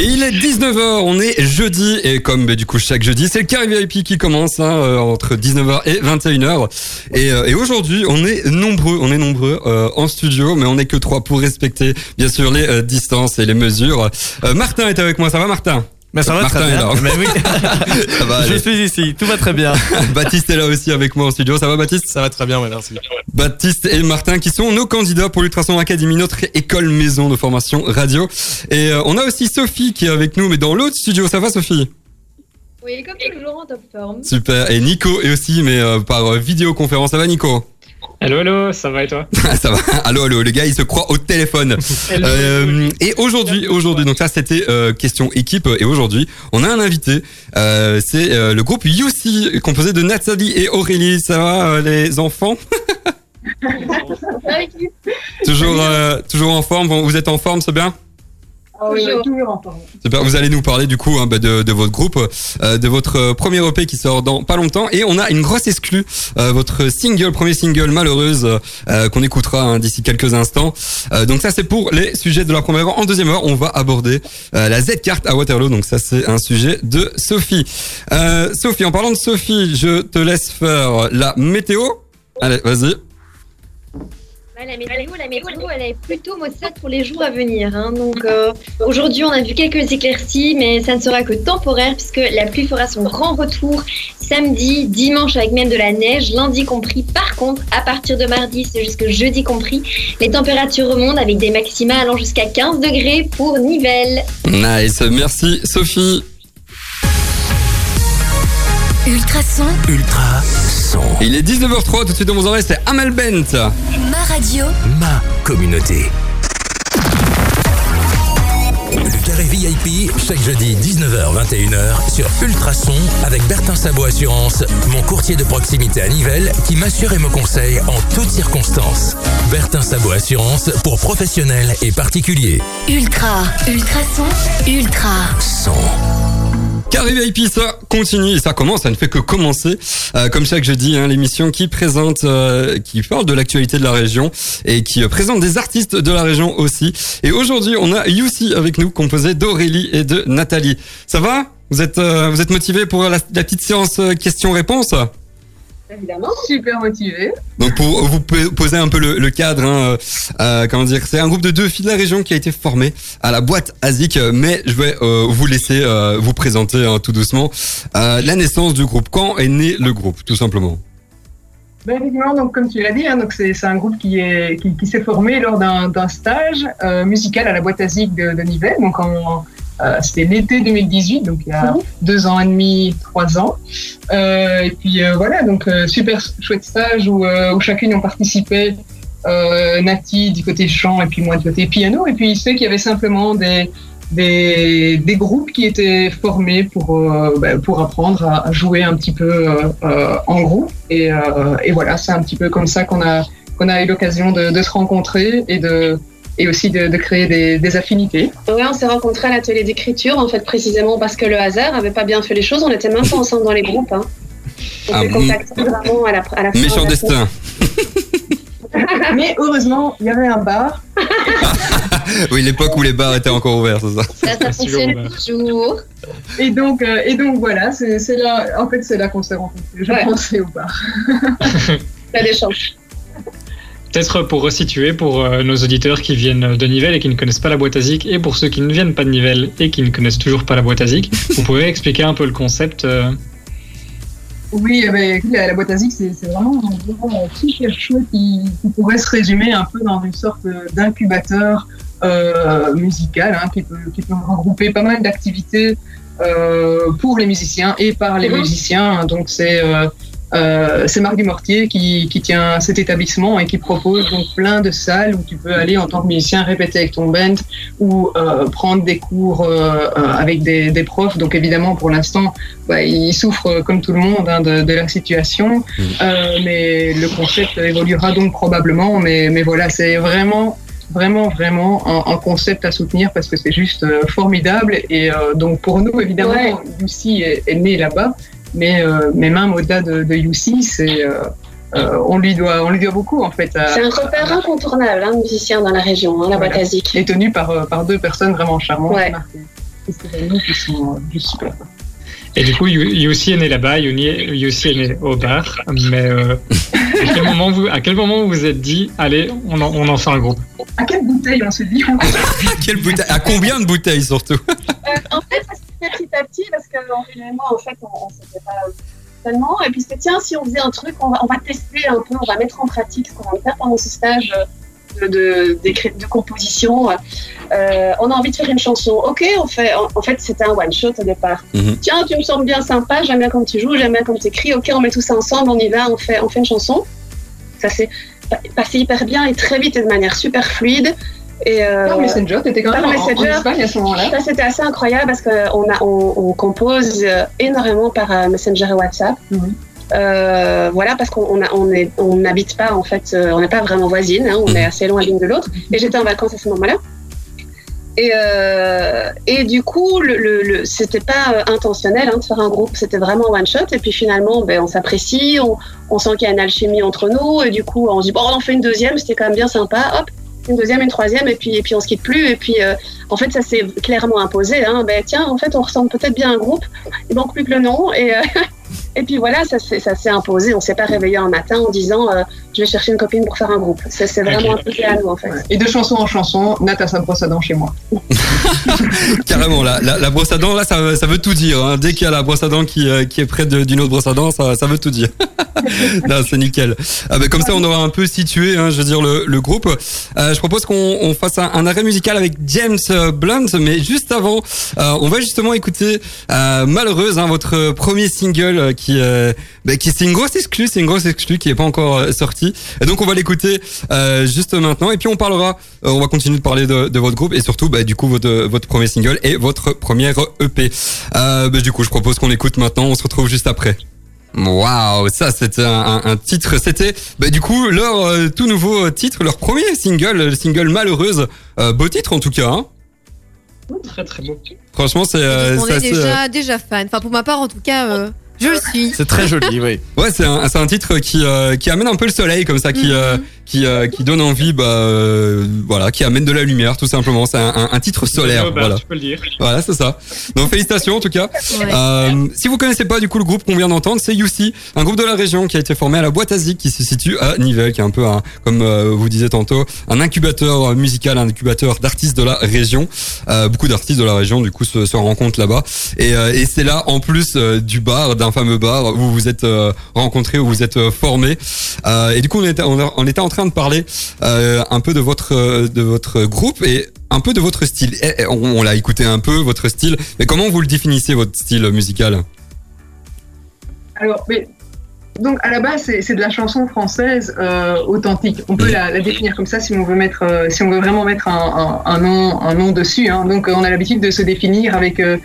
Et il est 19h, on est jeudi et comme bah, du coup chaque jeudi, c'est le Carré VIP qui commence hein, euh, entre 19h et 21h. Et, euh, et aujourd'hui, on est nombreux, on est nombreux euh, en studio, mais on n'est que trois pour respecter bien sûr les euh, distances et les mesures. Euh, Martin est avec moi, ça va Martin? Mais ça va Martin très est bien. là. Mais oui, Ça va je suis ici, tout va très bien. Baptiste est là aussi avec moi en studio, ça va Baptiste? Ça va très bien, ouais, merci. Baptiste et Martin qui sont nos candidats pour l'Ultrason Academy, notre école maison de formation radio. Et euh, on a aussi Sophie qui est avec nous, mais dans l'autre studio. Ça va Sophie? Oui, comme toujours en top forme. Super. Et Nico est aussi, mais euh, par euh, vidéoconférence. Ça va Nico? Hello, hello, ça va et toi Ça va. Allô, allô. Le gars, il se croit au téléphone. Euh, et aujourd'hui, aujourd'hui, donc ça c'était euh, question équipe. Et aujourd'hui, on a un invité. Euh, c'est euh, le groupe UC composé de Nathalie et Aurélie. Ça va euh, les enfants Toujours, euh, toujours en forme? Bon, vous êtes en forme, c'est bien? Ah oui, Toujours. Super, vous allez nous parler du coup hein, bah, de, de votre groupe, euh, de votre euh, premier EP qui sort dans pas longtemps et on a une grosse exclue, euh, votre single, premier single Malheureuse euh, qu'on écoutera hein, d'ici quelques instants. Euh, donc ça c'est pour les sujets de la première heure. En deuxième heure, on va aborder euh, la Z-carte à Waterloo. Donc ça c'est un sujet de Sophie. Euh, Sophie, en parlant de Sophie, je te laisse faire la météo. Allez, vas-y. Ouais, la météo, la météo, elle est plutôt maussade pour les jours à venir. hein. Donc euh, aujourd'hui, on a vu quelques éclaircies, mais ça ne sera que temporaire puisque la pluie fera son grand retour samedi, dimanche avec même de la neige, lundi compris. Par contre, à partir de mardi, c'est jusque jeudi compris, les températures remontent avec des maxima allant jusqu'à 15 degrés pour Nivelles. Nice, merci Sophie. Ultrason, Ultra son. Il est 19h03, tout de suite dans vos oreilles, c'est Amel Bent. ma radio, Ma communauté. Le carré VIP, chaque jeudi 19h-21h sur Ultrason avec Bertin Sabot Assurance, mon courtier de proximité à Nivelles qui m'assure et me conseille en toutes circonstances. Bertin Sabot Assurance pour professionnels et particuliers. ultra, ultrason, ultra. Son. Carré VIP, ça continue et ça commence, ça ne fait que commencer. Euh, comme chaque jeudi, hein, l'émission qui présente, euh, qui parle de l'actualité de la région et qui euh, présente des artistes de la région aussi. Et aujourd'hui, on a Youssi avec nous, composé d'Aurélie et de Nathalie. Ça va? Vous êtes, euh, vous êtes motivés pour la, la petite séance euh, questions-réponses? Évidemment. Super motivé. Donc pour vous po- poser un peu le, le cadre, hein, euh, euh, comment dire, c'est un groupe de deux filles de la région qui a été formé à la boîte ASIC, euh, mais je vais euh, vous laisser euh, vous présenter hein, tout doucement la naissance du groupe. Quand est né le groupe, tout simplement? Ben, effectivement, donc, comme tu l'as dit, hein, donc c'est, c'est un groupe qui, est, qui, qui s'est formé lors d'un, d'un stage musical à la boîte ASIC de, de Nivelles. Donc en, euh, c'était l'été 2018, donc il y a deux ans et demi, trois ans. Euh, et puis euh, voilà, donc euh, super chouette stage où, euh, où chacune ont participé. Euh, Nati du côté chant et puis moi du côté piano. Et puis ceux qui avaient simplement des, des, des groupes qui étaient formés pour, euh, ben, pour apprendre à, à jouer un petit peu en groupe. Et, euh, et voilà, c'est un petit peu comme ça qu'on a, qu'on a eu l'occasion de, de se rencontrer et, de, et aussi de, de créer des, des affinités. Ouais, on s'est rencontrés à l'atelier d'écriture, en fait, précisément parce que le hasard avait pas bien fait les choses. On n'était même pas ensemble dans les groupes. Hein. On Ah s'est contactés vraiment à la, à la fin. Méchant de destin. Mais heureusement, il y avait un bar. Oui, l'époque où les bars étaient encore ouverts, c'est ça. Ça, ça fonctionne toujours. Et donc, euh, et donc voilà, c'est, là, en fait, c'est là qu'on s'est rencontrés. Je Ouais. pensais au bar. A des chances. Peut-être pour resituer pour euh, nos auditeurs qui viennent de Nivelles et qui ne connaissent pas la boîte ASIC, et pour ceux qui ne viennent pas de Nivelles et qui ne connaissent toujours pas la boîte ASIC, vous pouvez expliquer un peu le concept euh, Oui, eh ben, la, la boîte ASIC, c'est, c'est vraiment un endroit super chouette qui, qui pourrait se résumer un peu dans une sorte d'incubateur euh, musical hein, qui, peut, qui peut regrouper pas mal d'activités euh, pour les musiciens et par les Mhm. musiciens. Donc c'est euh, euh, c'est Marc Dumortier qui, qui tient cet établissement et qui propose donc plein de salles où tu peux aller en tant que musicien répéter avec ton band ou euh, prendre des cours euh, euh, avec des, des profs. Donc évidemment pour l'instant bah, il souffre euh, comme tout le monde hein, de, de la situation, Euh, mais le concept évoluera donc probablement. Mais, mais voilà, c'est vraiment vraiment vraiment un, un concept à soutenir parce que c'est juste euh, formidable. Et euh, donc pour nous évidemment Lucy est, est né là-bas mais euh, mais même au-delà de, de c'est euh, euh, on lui doit on lui doit beaucoup en fait C'est un repère incontournable, hein, musicien dans la région, hein, la boîte Voilà. ASIC. et tenu par par deux personnes vraiment charmantes Ouais. Marc et- artistes événements qui sont juste super. Et du coup, You- Yussi est né là-bas, Yussi est né au bar. Mais euh, à, quel moment vous, à quel moment vous vous êtes dit, allez, on en, on en fait un groupe? À quelle bouteille on se dit on- À, quelle bouteille, à combien de bouteilles surtout? Euh, en fait petit à petit parce que Henri et moi, en fait, on, on s'était pas tellement. Et puis c'était tiens, si on faisait un truc, on va, on va tester un peu, on va mettre en pratique ce qu'on va faire pendant ce stage de, de, composition. Euh, on a envie de faire une chanson. Ok, on fait. En, en fait, c'était un one shot au départ. Mhm. Tiens, tu me sembles bien sympa, j'aime bien comme tu joues, j'aime bien comme tu écris. Ok, on met tout ça ensemble, on y va, on fait, on fait une chanson. Ça s'est pa- passé hyper bien et très vite et de manière super fluide. Et euh, Par Messenger, t'étais quand même en, en Messenger. Espagne à ce moment-là. ça, c'était assez incroyable parce qu'on a, on, on compose euh, énormément par euh, Messenger et WhatsApp. Mhm. Euh, voilà, parce qu'on on n'habite pas, en fait, euh, on n'est pas vraiment voisines, hein, on Mhm. est assez loin l'une de l'autre. Et j'étais en vacances à ce moment-là. Et, euh, et du coup, le, le, le- c'était pas euh, intentionnel hein, de faire un groupe, c'était vraiment one shot. Et puis finalement, ben, on s'apprécie, on, on sent qu'il y a une alchimie entre nous. Et du coup, on se dit, bon, on en fait une deuxième, c'était quand même bien sympa. Hop, une deuxième, une troisième, et puis, et puis on se quitte plus. Et puis, euh, en fait, ça s'est clairement imposé. Hein. Ben, tiens, en fait, on ressemble peut-être bien à un groupe. Il manque plus que le nom. Et, euh, et puis voilà, ça s'est ça s'est imposé. On s'est pas réveillé un matin en disant, euh, je vais chercher une copine pour faire un groupe. Ça s'est vraiment Ok. imposé à nous, en fait. Ouais. Et de chanson en chanson, Nat a sa brosse à dents chez moi. Carrément, la, la, la brosse à dents, là, ça, ça veut tout dire. hein. Dès qu'il y a la brosse à dents qui, euh, qui est près de- d'une autre brosse à dents, ça, ça veut tout dire. non, c'est nickel. Ah, bah, comme ça, on aura un peu situé, hein, je veux dire, le, le groupe. Euh, je propose qu'on on fasse un, un arrêt musical avec James Blunt, mais juste avant, euh, on va justement écouter euh, Malheureuse, hein, votre premier single euh, qui, euh, bah, qui c'est une grosse exclue, c'est une grosse exclue qui est pas encore euh, sortie. Et donc, on va l'écouter euh, juste maintenant. Et puis, on parlera, euh, on va continuer de parler de, de votre groupe et surtout, bah, du coup, votre, votre premier single et votre première EP. Euh, bah, du coup, je propose qu'on écoute maintenant. On se retrouve juste après. Waouh, ça c'était un, un- un titre, c'était bah, du coup leur euh, tout nouveau titre, leur premier single, le single Malheureuse, Euh, beau titre en tout cas. Hein. Très très beau. Franchement, c'est euh, on c'est est assez, déjà, déjà fan. Enfin, pour ma part, en tout cas, euh, je le suis. C'est très joli, oui. euh, ouais, c'est un, c'est un titre qui euh, qui amène un peu le soleil comme ça, qui euh, Mhm. Qui euh, qui donne envie, bah euh, voilà, qui amène de la lumière tout simplement. C'est un, un- un titre solaire, voilà, Tu peux le dire. voilà, c'est ça. Donc félicitations en tout cas. Ouais. Euh, si vous connaissez pas du coup le groupe qu'on vient d'entendre, c'est UC, un groupe de la région qui a été formé à la boîte Azic qui se situe à Nivelles, qui est un peu un, comme euh, vous disiez tantôt, un incubateur musical, un incubateur d'artistes de la région. Euh, beaucoup d'artistes de la région du coup se, se rencontrent là-bas et, euh, et c'est là en plus euh, du bar, d'un fameux bar où vous vous êtes euh, rencontrés, où vous êtes euh, formés. Euh, et du coup on était, on était en train de parler euh, un peu de votre euh, de votre groupe et un peu de votre style. Et on on l'a écouté un peu votre style, mais comment vous le définissez votre style musical? Alors, mais, donc à la base, c'est c'est de la chanson française euh, authentique. On peut la, la définir comme ça si on veut mettre, euh, si on veut vraiment mettre un, un, un nom, un nom dessus. Hein. Donc, euh, on a l'habitude de se définir avec euh,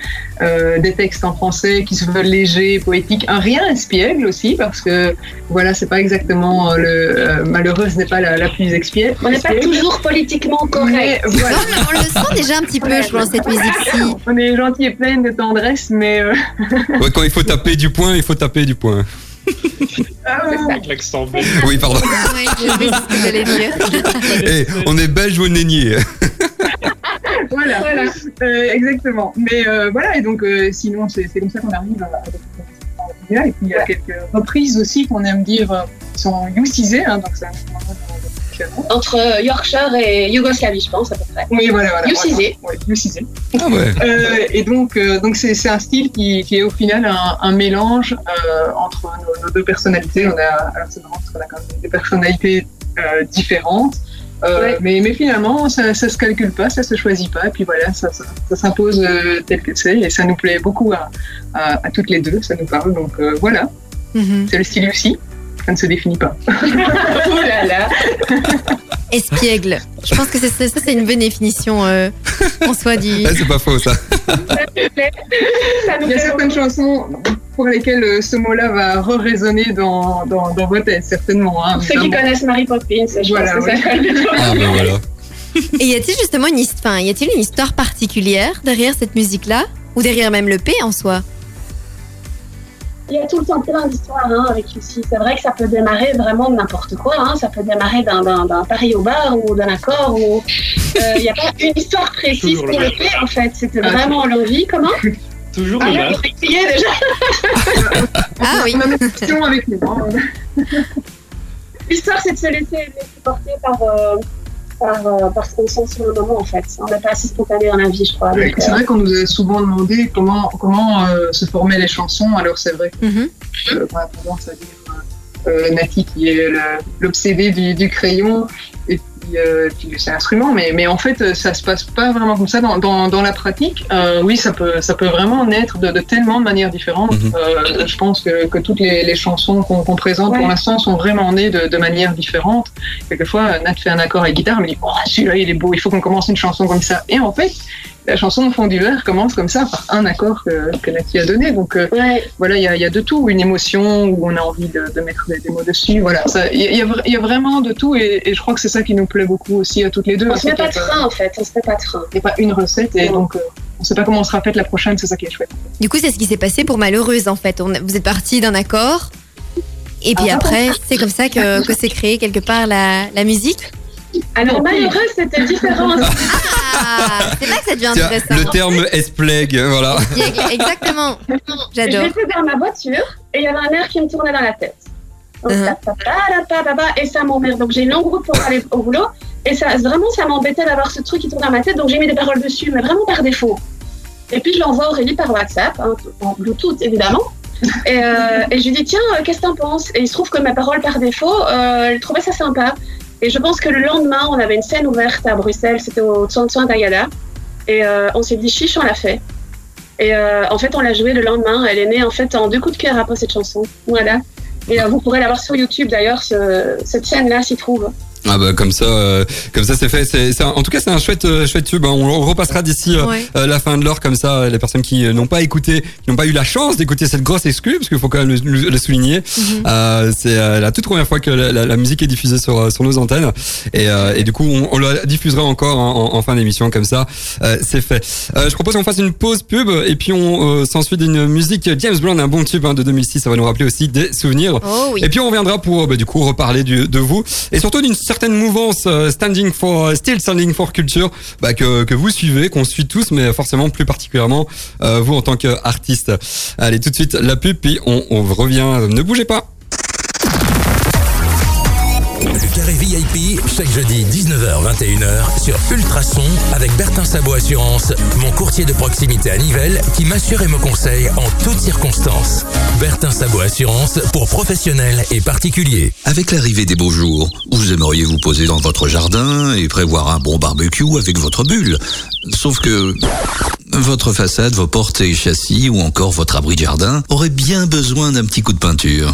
euh, des textes en français qui se veulent légers, poétiques, un rien espiègle aussi, parce que voilà, c'est pas exactement euh, le euh, malheureuse n'est pas la, la plus expiègle. On n'est pas toujours politiquement Mais correct. voilà. Non, mais on le sent déjà un petit peu, je pense, cette musique-ci. On est gentil et pleine de tendresse, mais euh, Ouais, quand il faut taper du point, il faut taper du point. Avec l'accent belge. Oui, pardon. Oui, sais ce que j'allais dire. Eh, on est belge ou nénier. voilà, voilà. Euh, exactement. Mais euh, voilà, et donc euh, sinon, c'est comme ça qu'on arrive à Et puis il y a quelques reprises aussi qu'on aime dire qui sont youcisées, hein, donc c'est un Entre euh, Yorkshire et Yougoslavie, je pense, à peu près. Oui, voilà, voilà. Voilà. Ouais. Ah ouais. Euh, et donc, euh, donc c'est un style qui, qui est au final un, un mélange euh, entre nos, nos deux personnalités. On a, alors c'est marrant parce qu'on a quand même des personnalités euh, différentes. Euh, Ouais. mais, mais finalement, ça, ça se calcule pas, ça se choisit pas, et puis voilà, ça, ça, ça s'impose euh, tel que c'est, et ça nous plaît beaucoup à, à, à toutes les deux, ça nous parle, donc euh, voilà, Mhm. c'est le style aussi, ça ne se définit pas. Oh là là. Espiègle. Je pense que c'est ça, ça, c'est une bonne définition euh, en soi du. C'est pas faux ça. Il y a certaines chansons pour lesquelles euh, ce mot-là va re-résonner dans, dans, dans vos têtes, certainement. Hein, Pour ceux qui connaissent Mary Poppins, je Voilà, pense que ça. Ah ben voilà. Et y a-t-il justement une, enfin, y a-t-il une histoire particulière derrière cette musique-là? Ou derrière même le P en soi? Il y a tout le temps plein d'histoires hein, avec Lucie. C'est vrai que ça peut démarrer vraiment de n'importe quoi. hein. Ça peut démarrer d'un, d'un, d'un pari au bar ou d'un accord ou Il n'y a pas une histoire précise pour le fait, en fait. C'était Ah. vraiment l'envie. Comment Toujours Ah, le là, déjà. Ah oui. Notre question avec nous. L'histoire, c'est de se laisser, laisser porter par, euh, par, euh, par ce qu'on sent sur le moment, en fait. On n'est pas assez spontané dans la vie, je crois. C'est euh, vrai qu'on nous a souvent demandé comment, comment euh, se formaient les chansons. Alors c'est vrai Mhm. euh, on a tendance à dire euh, Nati qui est l'obsédée du, du crayon et puis, euh, puis de cet instrument, mais, mais en fait euh, ça se passe pas vraiment comme ça dans, dans, dans la pratique. Euh, oui, ça peut, ça peut vraiment naître de, de tellement de manières différentes. Mhm. Euh, je pense que, que toutes les, les chansons qu'on présente Ouais. pour l'instant sont vraiment nées de, de manières différentes. Quelquefois, Nat fait un accord à guitare, elle me dit oh, celui-là il est beau, il faut qu'on commence une chanson comme ça. Et en fait, la chanson Fond du verre commence comme ça par un accord que, que Nati a donné. Donc euh, ouais. voilà, il y a, il y a de tout, une émotion où on a envie de, de mettre des, des mots dessus. Voilà, il y, a- y y vraiment de tout et, et je crois que c'est ça qui nous plaît beaucoup aussi à toutes les deux. On se met pas de frein, en fait. On se met pas de frein. il n'y a pas une recette et Non. donc euh, on sait pas comment on sera faite la prochaine, c'est ça qui est chouette. Du coup, c'est ce qui s'est passé pour Malheureuse en fait. On- vous êtes parti d'un accord. Et puis Ah. après, c'est comme ça que, que s'est créée quelque part la, la musique. Alors, malheureux, c'était différent. Ah, c'est là que ça devient Tiens, intéressant. le terme S-Plague, voilà. Exactement. J'adore. J'étais dans ma voiture et il y avait un air qui me tournait dans la tête. Donc, ta, ta, ta, ta, ta, ta, et ça m'emmerde. Donc j'ai une longue route pour aller au boulot. Et ça, vraiment, ça m'embêtait d'avoir ce truc qui tourne dans ma tête. Donc j'ai mis des paroles dessus, mais vraiment par défaut. Et puis je l'envoie à Aurélie par WhatsApp, hein, en Bluetooth évidemment. Et, euh, et je lui dis, tiens, euh, qu'est-ce que t'en penses? Et il se trouve que mes paroles par défaut, euh, elle trouvait ça sympa. Et je pense que le lendemain, on avait une scène ouverte à Bruxelles, c'était au Tsuan d'Agada. Et euh, on s'est dit, chiche, on l'a fait. Et euh, en fait, on l'a joué le lendemain. Elle est née en fait en deux coups de cœur après cette chanson. Voilà. Et euh, vous pourrez la voir sur YouTube d'ailleurs, ce- cette scène-là s'y trouve. Ah bah comme ça, euh, comme ça c'est fait. C'est, en tout cas c'est un chouette, euh, chouette tube. hein. On repassera d'ici euh, Ouais. euh, la fin de l'heure comme ça. euh, Les personnes qui n'ont pas écouté, qui n'ont pas eu la chance d'écouter cette grosse exclue, parce qu'il faut quand même le, le- souligner. Mhm. Euh, c'est euh, la toute première fois que la, la- la musique est diffusée sur, sur nos antennes. Et, euh, et du coup on, on la diffusera encore en, en- en fin d'émission comme ça. Euh, c'est fait. Euh, je propose qu'on fasse une pause pub et puis on euh, s'ensuit d'une musique James Brown, un bon tube hein, de 2006. Ça va nous rappeler aussi des souvenirs. Oh oui. Et puis on reviendra pour bah, du coup reparler du, de vous et surtout d'une certaine mouvance euh, standing for still standing for culture bah, que, que vous suivez, qu'on suit tous, mais forcément plus particulièrement euh, vous en tant qu'artiste. Allez tout de suite la pub puis on, on revient. Ne bougez pas. Le carré VIP, chaque jeudi 19h-21h sur Ultrason avec Bertin Sabot Assurance, mon courtier de proximité à Nivelles qui m'assure et me conseille en toutes circonstances. Bertin Sabot Assurance pour professionnels et particuliers. Avec l'arrivée des beaux jours, vous aimeriez vous poser dans votre jardin et prévoir un bon barbecue avec votre bulle. Sauf que votre façade, vos portes et châssis ou encore votre abri de jardin auraient bien besoin d'un petit coup de peinture.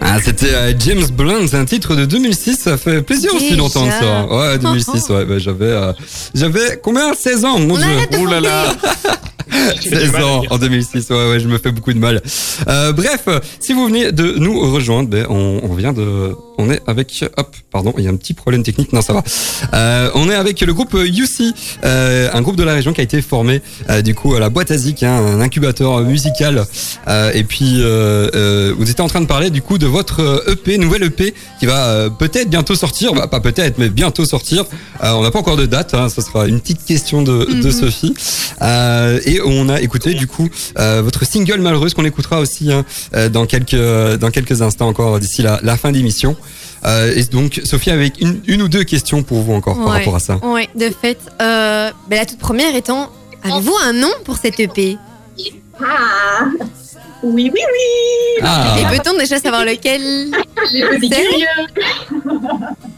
Ah, c'était euh, James Blunt, un titre de 2006. Ça fait plaisir aussi d'entendre ça. Ouais, 2006. Ouais, bah, j'avais, euh, j'avais combien? 16 ans. Mon On Dieu. Ouh là là. 16 ans en 2006, ouais, ouais, je me fais beaucoup de mal. Euh, bref, si vous venez de nous rejoindre, ben, on, on vient de, on est avec, hop, pardon, il y a un petit problème technique, non ça va. Euh, on est avec le groupe UC, euh, un groupe de la région qui a été formé, euh, du coup, à la boîte Zik, hein, un incubateur musical. Euh, et puis, euh, euh, vous étiez en train de parler du coup de votre EP, nouvelle EP, qui va euh, peut-être bientôt sortir, bah, pas peut-être, mais bientôt sortir. Euh, on n'a pas encore de date, hein, ce sera une petite question de, de Mhm. Sophie. Euh, et on a écouté du coup euh, votre single malheureuse qu'on écoutera aussi hein, dans quelques dans quelques instants encore d'ici la, la fin d'émission. Euh, et donc Sophie avec une, une ou deux questions pour vous encore par rapport à ça. Ouais, de fait. Euh, ben, la toute première étant, avez-vous un nom pour cette EP Ah Oui, oui, oui Ah, Et peut-on déjà savoir lequel?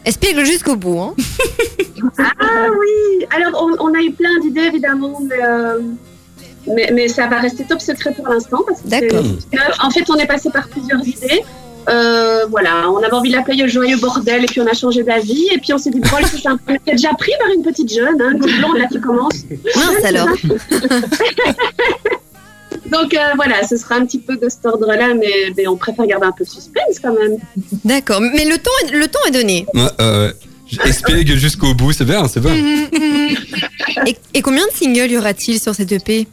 Espiègle jusqu'au bout. Hein. Ah oui Alors, on, on a eu plein d'idées, évidemment, mais, euh, mais, mais ça va rester top secret pour l'instant. parce que c'est- D'accord. En fait, on est passé par plusieurs idées. Euh, voilà, on avait envie de l'appeler le joyeux bordel et puis on a changé d'avis et puis on s'est dit bon c'est. On était déjà pris par une petite jeune, hein, une blonde là qui commence. Mince alors. Donc euh, voilà, ce sera un petit peu de cet ordre-là, mais, mais on préfère garder un peu de suspense quand même. D'accord, mais le temps est, le temps est donné. Ouais, euh, explique jusqu'au bout, c'est bien, c'est bien. Et, et combien de singles y aura-t-il sur cette EP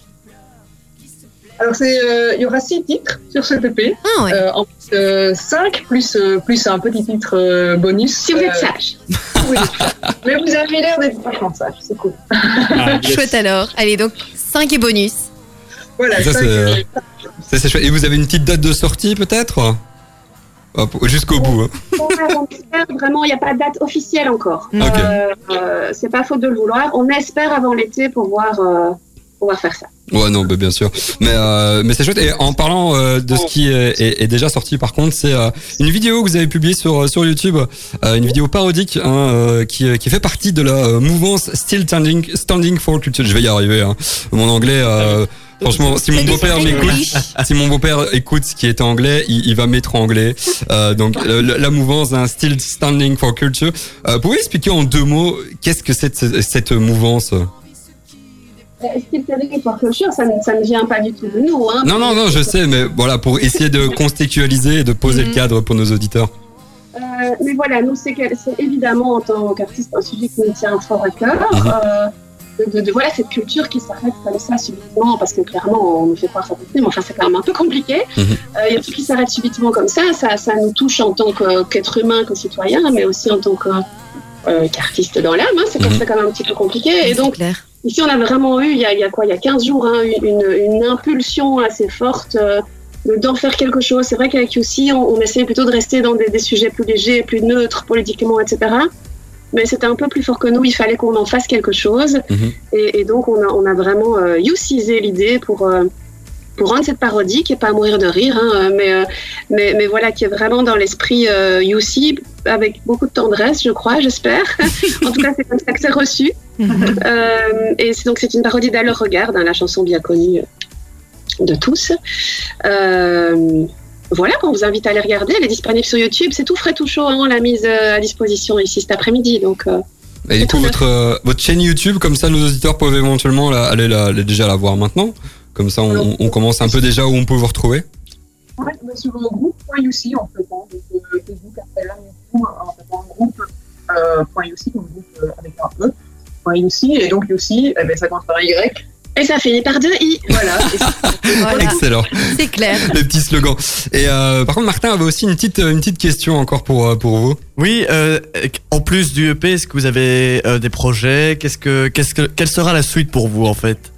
Alors, c'est, euh, il y aura six titres sur cette EP. Ah ouais. Euh, en plus, euh, cinq plus, euh, plus un petit titre euh, bonus. Si vous êtes Euh, sage. oui. Mais vous avez l'air d'être vachement sage, c'est cool. Ah, yes. Chouette alors. Allez, donc 5 et bonus. Voilà, Ça, cinq, c'est- euh, Ça, c'est chouette. Et vous avez une petite date de sortie peut-être? Hop, Jusqu'au bout. hein. vraiment, il n'y a pas de date officielle encore. Ok. Euh, euh, c'est pas faute de le vouloir. On espère avant l'été pouvoir, euh, pouvoir faire ça. Ouais, non, bah, bien sûr. Mais, euh, mais c'est chouette. Et en parlant euh, de ce qui est, est- est déjà sorti, par contre, c'est euh, une vidéo que vous avez publiée sur, sur YouTube, euh, une vidéo parodique hein, euh, qui, euh, qui fait partie de la euh, mouvance Still Standing, Standing for Culture. Je vais y arriver. Hein. Mon anglais, euh, franchement, si mon beau-père m'écoute, si mon beau-père écoute ce qui est anglais, il, il va mettre anglais. Euh, donc euh, la, la mouvance hein, Still Standing for Culture. Euh, pouvez expliquer en deux mots qu'est-ce que c'est cette, cette mouvance? Telling for Culture, ça, ne- ça ne vient pas du tout de nous. Hein. Non, non, non, je sais, mais voilà, pour essayer de contextualiser et de poser le cadre pour nos auditeurs. Euh, mais voilà, nous, c'est évidemment en tant qu'artiste un sujet qui nous tient fort à cœur. Mhm. Euh, de, de- de- voilà, cette culture qui s'arrête comme ça subitement, parce que clairement, on nous fait croire ça mais enfin, c'est quand même un peu compliqué. Mhm. Euh, Il y a tout qui s'arrête subitement comme ça, ça, ça nous touche en tant qu'être humain, que citoyen, mais aussi en tant euh, qu'artiste dans l'âme. Hein, c'est Mhm. c'est quand même un petit peu compliqué. Et donc, clair. Ici, on a vraiment eu, il y a, il y a quoi, il y a 15 jours, hein, une, une impulsion assez forte euh, de- d'en faire quelque chose. C'est vrai qu'avec UC, on, on essayait plutôt de rester dans des, des sujets plus légers, plus neutres politiquement, etc. Mais c'était un peu plus fort que nous, il fallait qu'on en fasse quelque chose. Mhm. Et, et donc, on a, on a vraiment euh, UCisé l'idée pour, euh, pour rendre cette parodie, qui est pas à mourir de rire, hein, mais, euh, mais, mais voilà, qui est vraiment dans l'esprit euh, UC, avec beaucoup de tendresse, je crois, j'espère. en tout cas, c'est comme ça que c'est reçu. Euh, et c'est donc c'est une parodie d'À leur regard, hein, la chanson bien connue euh, de tous. Euh, voilà, on vous invite à aller regarder. Elle est disponible sur YouTube. C'est tout frais, tout chaud. hein, on l'a mise à disposition ici cet après-midi. Donc, euh, Et du coup, votre, euh, votre chaîne YouTube, comme ça, nos auditeurs peuvent éventuellement la- aller la, déjà la voir maintenant. Comme ça, on, on commence un peu déjà où on peut vous retrouver. Ouais, bah, sur le groupe.uc en fait, hein, donc euh, Facebook, Instagram, YouTube, en en groupe euh, point .uc, donc groupe euh, avec un E, point .uc, et donc UC, eh ben, ça commence par un Y. Et ça finit par deux I. Voilà. Voilà. Excellent. C'est clair. Les petits slogans. Et euh, par contre, Martin avait aussi une petite, une petite question encore pour, euh, pour vous. Oui, euh, en plus du EP, est-ce que vous avez euh, des projets? Qu'est-ce que, qu'est-ce que, quelle sera la suite pour vous en fait?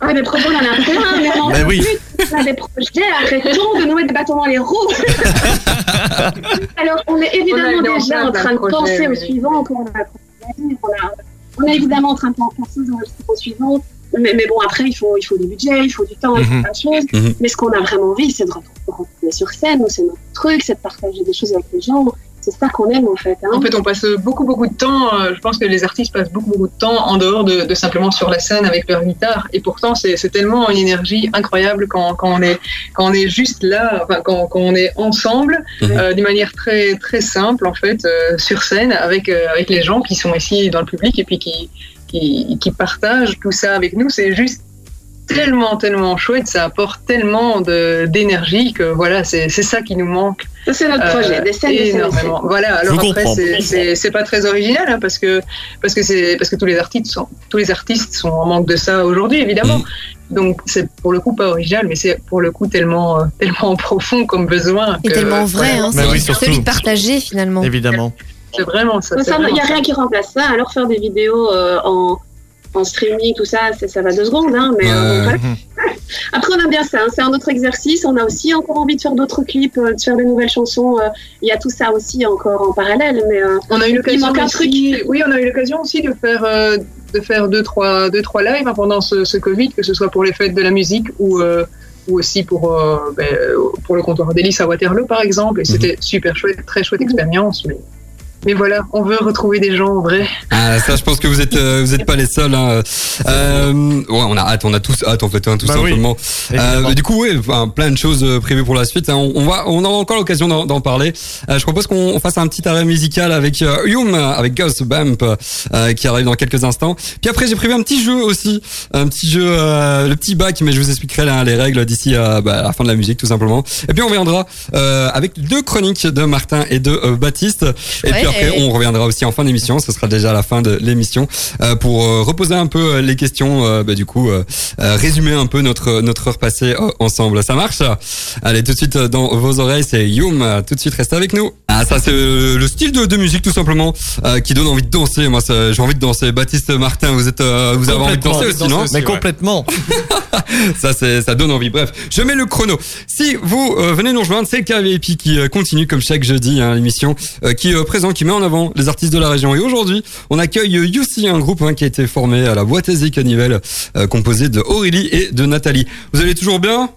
Ah, des projets, on en a plein, mais on en Ben oui. plus. On a des projets, arrêtons de nous mettre des bâtons dans les roues. Alors, on est évidemment On déjà en train de penser au suivant, comme on a, on a, on est évidemment en train de penser enregistrements suivants. Mais, mais bon, après, il faut, il faut du budget, il faut du temps, il faut Mhm. plein de choses. Mhm. Mais ce qu'on a vraiment envie, c'est de retourner sur scène, c'est notre truc, c'est de partager des choses avec les gens. C'est ça qu'on aime, en fait. Hein. En fait, on passe beaucoup, beaucoup de temps, euh, je pense que les artistes passent beaucoup, beaucoup de temps en dehors de, de simplement sur la scène avec leur guitare. Et pourtant, c'est tellement une énergie incroyable quand, quand, on, est, quand on est juste là, enfin, quand, quand on est ensemble, Mhm. euh, d'une manière très, très simple, en fait, euh, sur scène, avec, euh, avec les gens qui sont ici dans le public et puis qui, qui, qui partagent tout ça avec nous. C'est juste tellement, tellement chouette, ça apporte tellement de- d'énergie que voilà, c'est c'est ça qui nous manque. C'est notre Euh, projet, des scènes, des scènes, des énormément. Voilà. Alors Je après, c'est- pas très original hein, parce que parce que c'est parce que tous les artistes sont tous les artistes sont en manque de ça aujourd'hui, évidemment. Donc c'est pour le coup pas original, mais c'est pour le coup tellement euh, tellement profond comme besoin. Et que, tellement vrai, voilà, hein, c'est oui, celui de partager finalement. Évidemment. C'est vraiment ça. Il n'y a rien qui remplace ça. Alors faire des vidéos euh, en, en streaming, tout ça, ça va deux secondes. Hein, mais, euh, voilà. Mhm. Après, on aime bien ça. hein, c'est un autre exercice. On a aussi encore envie de faire d'autres clips, euh, de faire des nouvelles chansons. euh, Il y a tout ça aussi encore en parallèle. Mais euh, On a eu l'occasion manque un aussi- Oui, on a eu l'occasion aussi de faire euh, de faire deux trois deux trois lives hein, pendant ce, ce Covid, que ce soit pour les fêtes de la musique ou euh, ou aussi pour euh, ben, pour le comptoir d'Hélice à Waterloo par exemple. Et c'était super chouette, très chouette expérience. Mais mais voilà, on veut retrouver des gens en vrai. Ah, ça, je pense que vous êtes, euh, vous êtes pas les seuls. Hein. Euh, ouais, on a hâte, on a tous hâte en fait, hein, tout Bah simplement. mais du coup, ouais, enfin, plein de choses euh, prévues pour la suite. hein. On, on va, on aura encore l'occasion d'en d'en parler. Euh, je propose qu'on on fasse un petit arrêt musical avec euh, Hume, avec Ghost Bump, euh, qui arrive dans quelques instants. Puis après, j'ai prévu un petit jeu aussi, un petit jeu, euh, le petit bac, mais je vous expliquerai là, les règles d'ici à bah, à la fin de la musique, tout simplement. Et puis on reviendra euh, avec deux chroniques de Martin et de euh, Baptiste. Et puis Ouais. Après, on reviendra aussi en fin d'émission. Ce sera déjà la fin de l'émission euh, pour euh, reposer un peu euh, les questions. euh, bah, du coup, euh, euh, résumer un peu notre notre heure passée euh, ensemble. Ça marche? Allez, tout de suite euh, dans vos oreilles, c'est Youm. Euh, Tout de suite, restez avec nous. Ah, ça c'est euh, le style de, de musique tout simplement euh, qui donne envie de danser. Moi, j'ai envie de danser. Baptiste Martin, vous êtes, euh, vous avez envie de danser aussi, non? Mais complètement. ça, c'est, ça donne envie. Bref, je mets le chrono. Si vous euh, venez nous rejoindre, c'est le KVIP qui euh, continue comme chaque jeudi, hein, l'émission euh, qui euh, présente, qui met en avant les artistes de la région. Et aujourd'hui, on accueille Youssi, un groupe hein, qui a été formé à la boîte à Nivelles, euh, composé de Aurélie et de Nathalie. Vous allez toujours bien?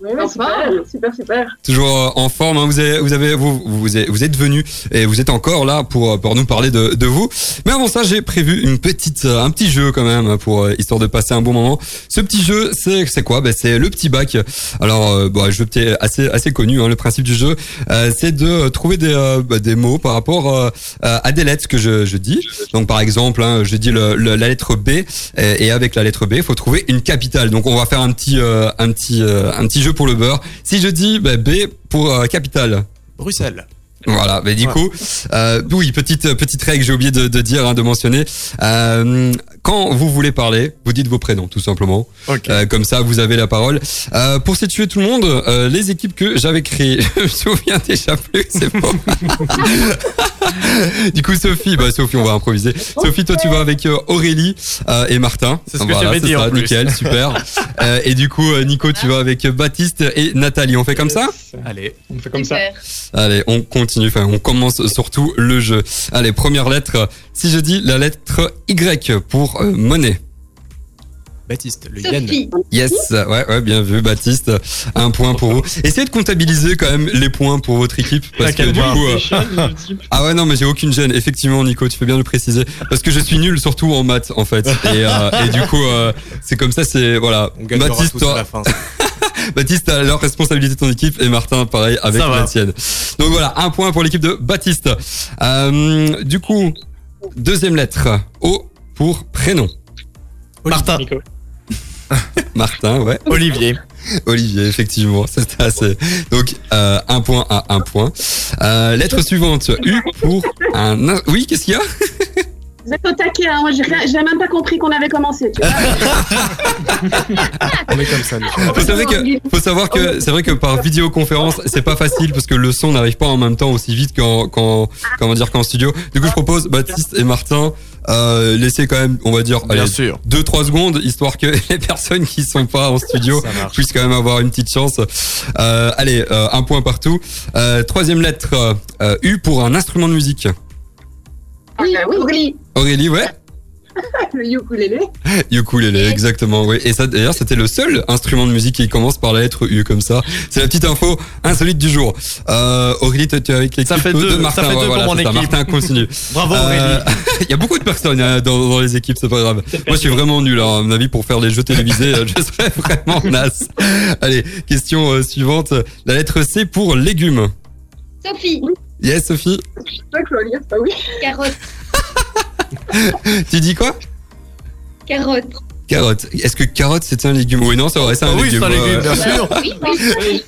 Oui, super, super, super. Toujours euh, en forme, hein, vous avez, vous avez, vous, vous êtes, vous êtes venu et vous êtes encore là pour euh, pour nous parler de, de vous. Mais avant ça, j'ai prévu une petite, euh, un petit jeu quand même pour histoire de passer un bon moment. Ce petit jeu, c'est c'est quoi? Ben c'est le petit bac. Alors, euh, bon, jeu peut-être assez assez connu. Hein, le principe du jeu, euh, c'est de trouver des euh, bah, des mots par rapport euh, à des lettres que je je dis. Donc par exemple, hein, je dis le, le- la lettre B et, et avec la lettre B, il faut trouver une capitale. Donc on va faire un petit euh, un petit euh, un petit jeu pour le beurre. Si je dis bah, B pour euh, capitale. Bruxelles. Voilà, mais du Ouais. coup, euh, oui, petite petite règle, j'ai oublié de, de dire, hein, de mentionner. Euh, quand vous voulez parler, vous dites vos prénoms, tout simplement. Euh, comme ça, vous avez la parole. Euh, pour situer tout le monde, euh, les équipes que j'avais créées, je me souviens déjà plus, c'est bon. du coup, Sophie, bah Sophie, on va improviser. Sophie, toi, tu vas avec euh, Aurélie euh, et Martin. C'est ce que voilà, j'avais dit ça, en plus. nickel, super. Euh, et du coup, euh, Nico, tu vas avec Baptiste et Nathalie. On fait comme ça? Allez. On fait comme ça. Allez, on continue, enfin, on commence surtout le jeu. Allez, première lettre. Si je dis la lettre Y pour euh, monnaie. Baptiste, le yen. Sophie. Yes, ouais, ouais, bien vu, Baptiste. Un point pour vous. Essayez de comptabiliser quand même les points pour votre équipe. Parce que du coup, euh, ah ouais, non, mais j'ai aucune gêne. Effectivement, Nico, tu fais bien de le préciser. Parce que je suis nul, surtout en maths, en fait. Et, euh, et du coup, euh, c'est comme ça, c'est, voilà. On Baptiste, à toi, la fin. Baptiste a leur responsabilité de ton équipe et Martin pareil avec la tienne. Donc voilà, un point pour l'équipe de Baptiste. Euh, du coup, deuxième lettre, O pour prénom. Martin. Nico. Martin, ouais. Olivier. Olivier, effectivement, c'était assez. Donc euh, un point à un point. Euh, lettre suivante, U pour un. in- Oui, qu'est-ce qu'il y a? Vous êtes au taquet, hein. moi j'ai rien- j'ai même pas compris qu'on avait commencé. Tu vois. On est comme ça, nous. Faut savoir que, faut savoir que c'est vrai que par vidéoconférence, c'est pas facile parce que le son n'arrive pas en même temps aussi vite qu'en, qu'en, comment dire, qu'en studio. Du coup, je propose Baptiste et Martin, euh, laisser quand même, on va dire, Bien allez, sûr. deux trois secondes, histoire que les personnes qui sont pas en studio puissent quand même avoir une petite chance. Euh, allez, euh, un point partout. Euh, troisième lettre, euh, U pour un instrument de musique. Oui, oui. Aurélie. Aurélie, ouais. Le ukulélé. Ukulélé, exactement, oui. Et ça, d'ailleurs, c'était le seul instrument de musique qui commence par la lettre U, comme ça. C'est la petite info insolite du jour. Euh, Aurélie, toi, tu es avec l'équipe Ça fait de deux, Martin. ça fait deux pour voilà, mon c'est ça, équipe. Martin continue. Bravo Euh, Aurélie. Il y a beaucoup de personnes hein, dans, dans les équipes, c'est pas grave. Moi, je suis vraiment nul. hein. À mon avis, pour faire les jeux télévisés, euh, je serais vraiment naze. Allez, question euh, suivante. La lettre C pour légumes. Sophie. Yes, Sophie. C'est ça que je dois lire, c'est pas oui. Carotte. Tu dis quoi? Carotte. Carotte. Est-ce que carotte, c'est un légume? Oui, non, c'est vrai, c'est un Ah oui, légume. c'est un légume, bien sûr. Oui, oui.